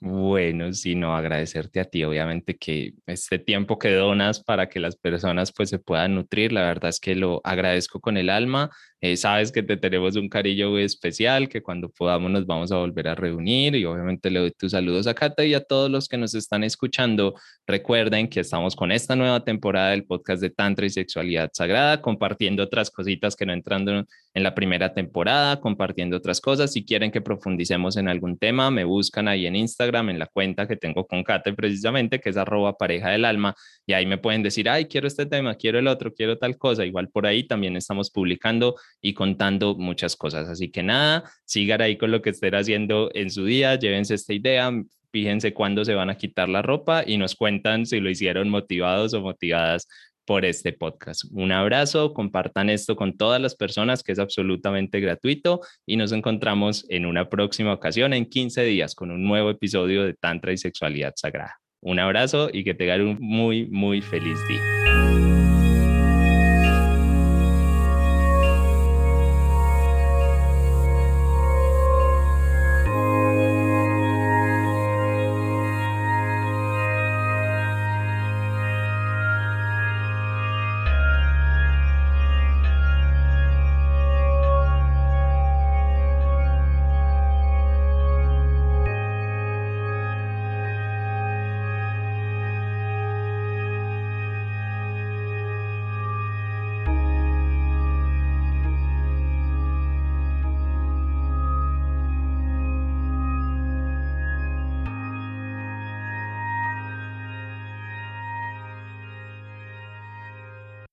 Bueno, sí, no, agradecerte a ti, obviamente que este tiempo que donas para que las personas pues se puedan nutrir, la verdad es que lo agradezco con el alma. Eh, sabes que te tenemos un cariño especial, que cuando podamos nos vamos a volver a reunir y obviamente le doy tus saludos a Cata y a todos los que nos están escuchando. Recuerden que estamos con esta nueva temporada del podcast de Tantra y Sexualidad Sagrada, compartiendo otras cositas que no entrando en la primera temporada, compartiendo otras cosas. Si quieren que profundicemos en algún tema, me buscan ahí en Instagram, en la cuenta que tengo con Kate precisamente, que es arroba pareja del alma, y ahí me pueden decir, ay, quiero este tema, quiero el otro, quiero tal cosa. Igual por ahí también estamos publicando y contando muchas cosas. Así que nada, sigan ahí con lo que estén haciendo en su día, llévense esta idea, fíjense cuándo se van a quitar la ropa y nos cuentan si lo hicieron motivados o motivadas por este podcast. Un abrazo, compartan esto con todas las personas, que es absolutamente gratuito y nos encontramos en una próxima ocasión en 15 días con un nuevo episodio de Tantra y Sexualidad Sagrada. Un abrazo y que tengan un muy, muy feliz día.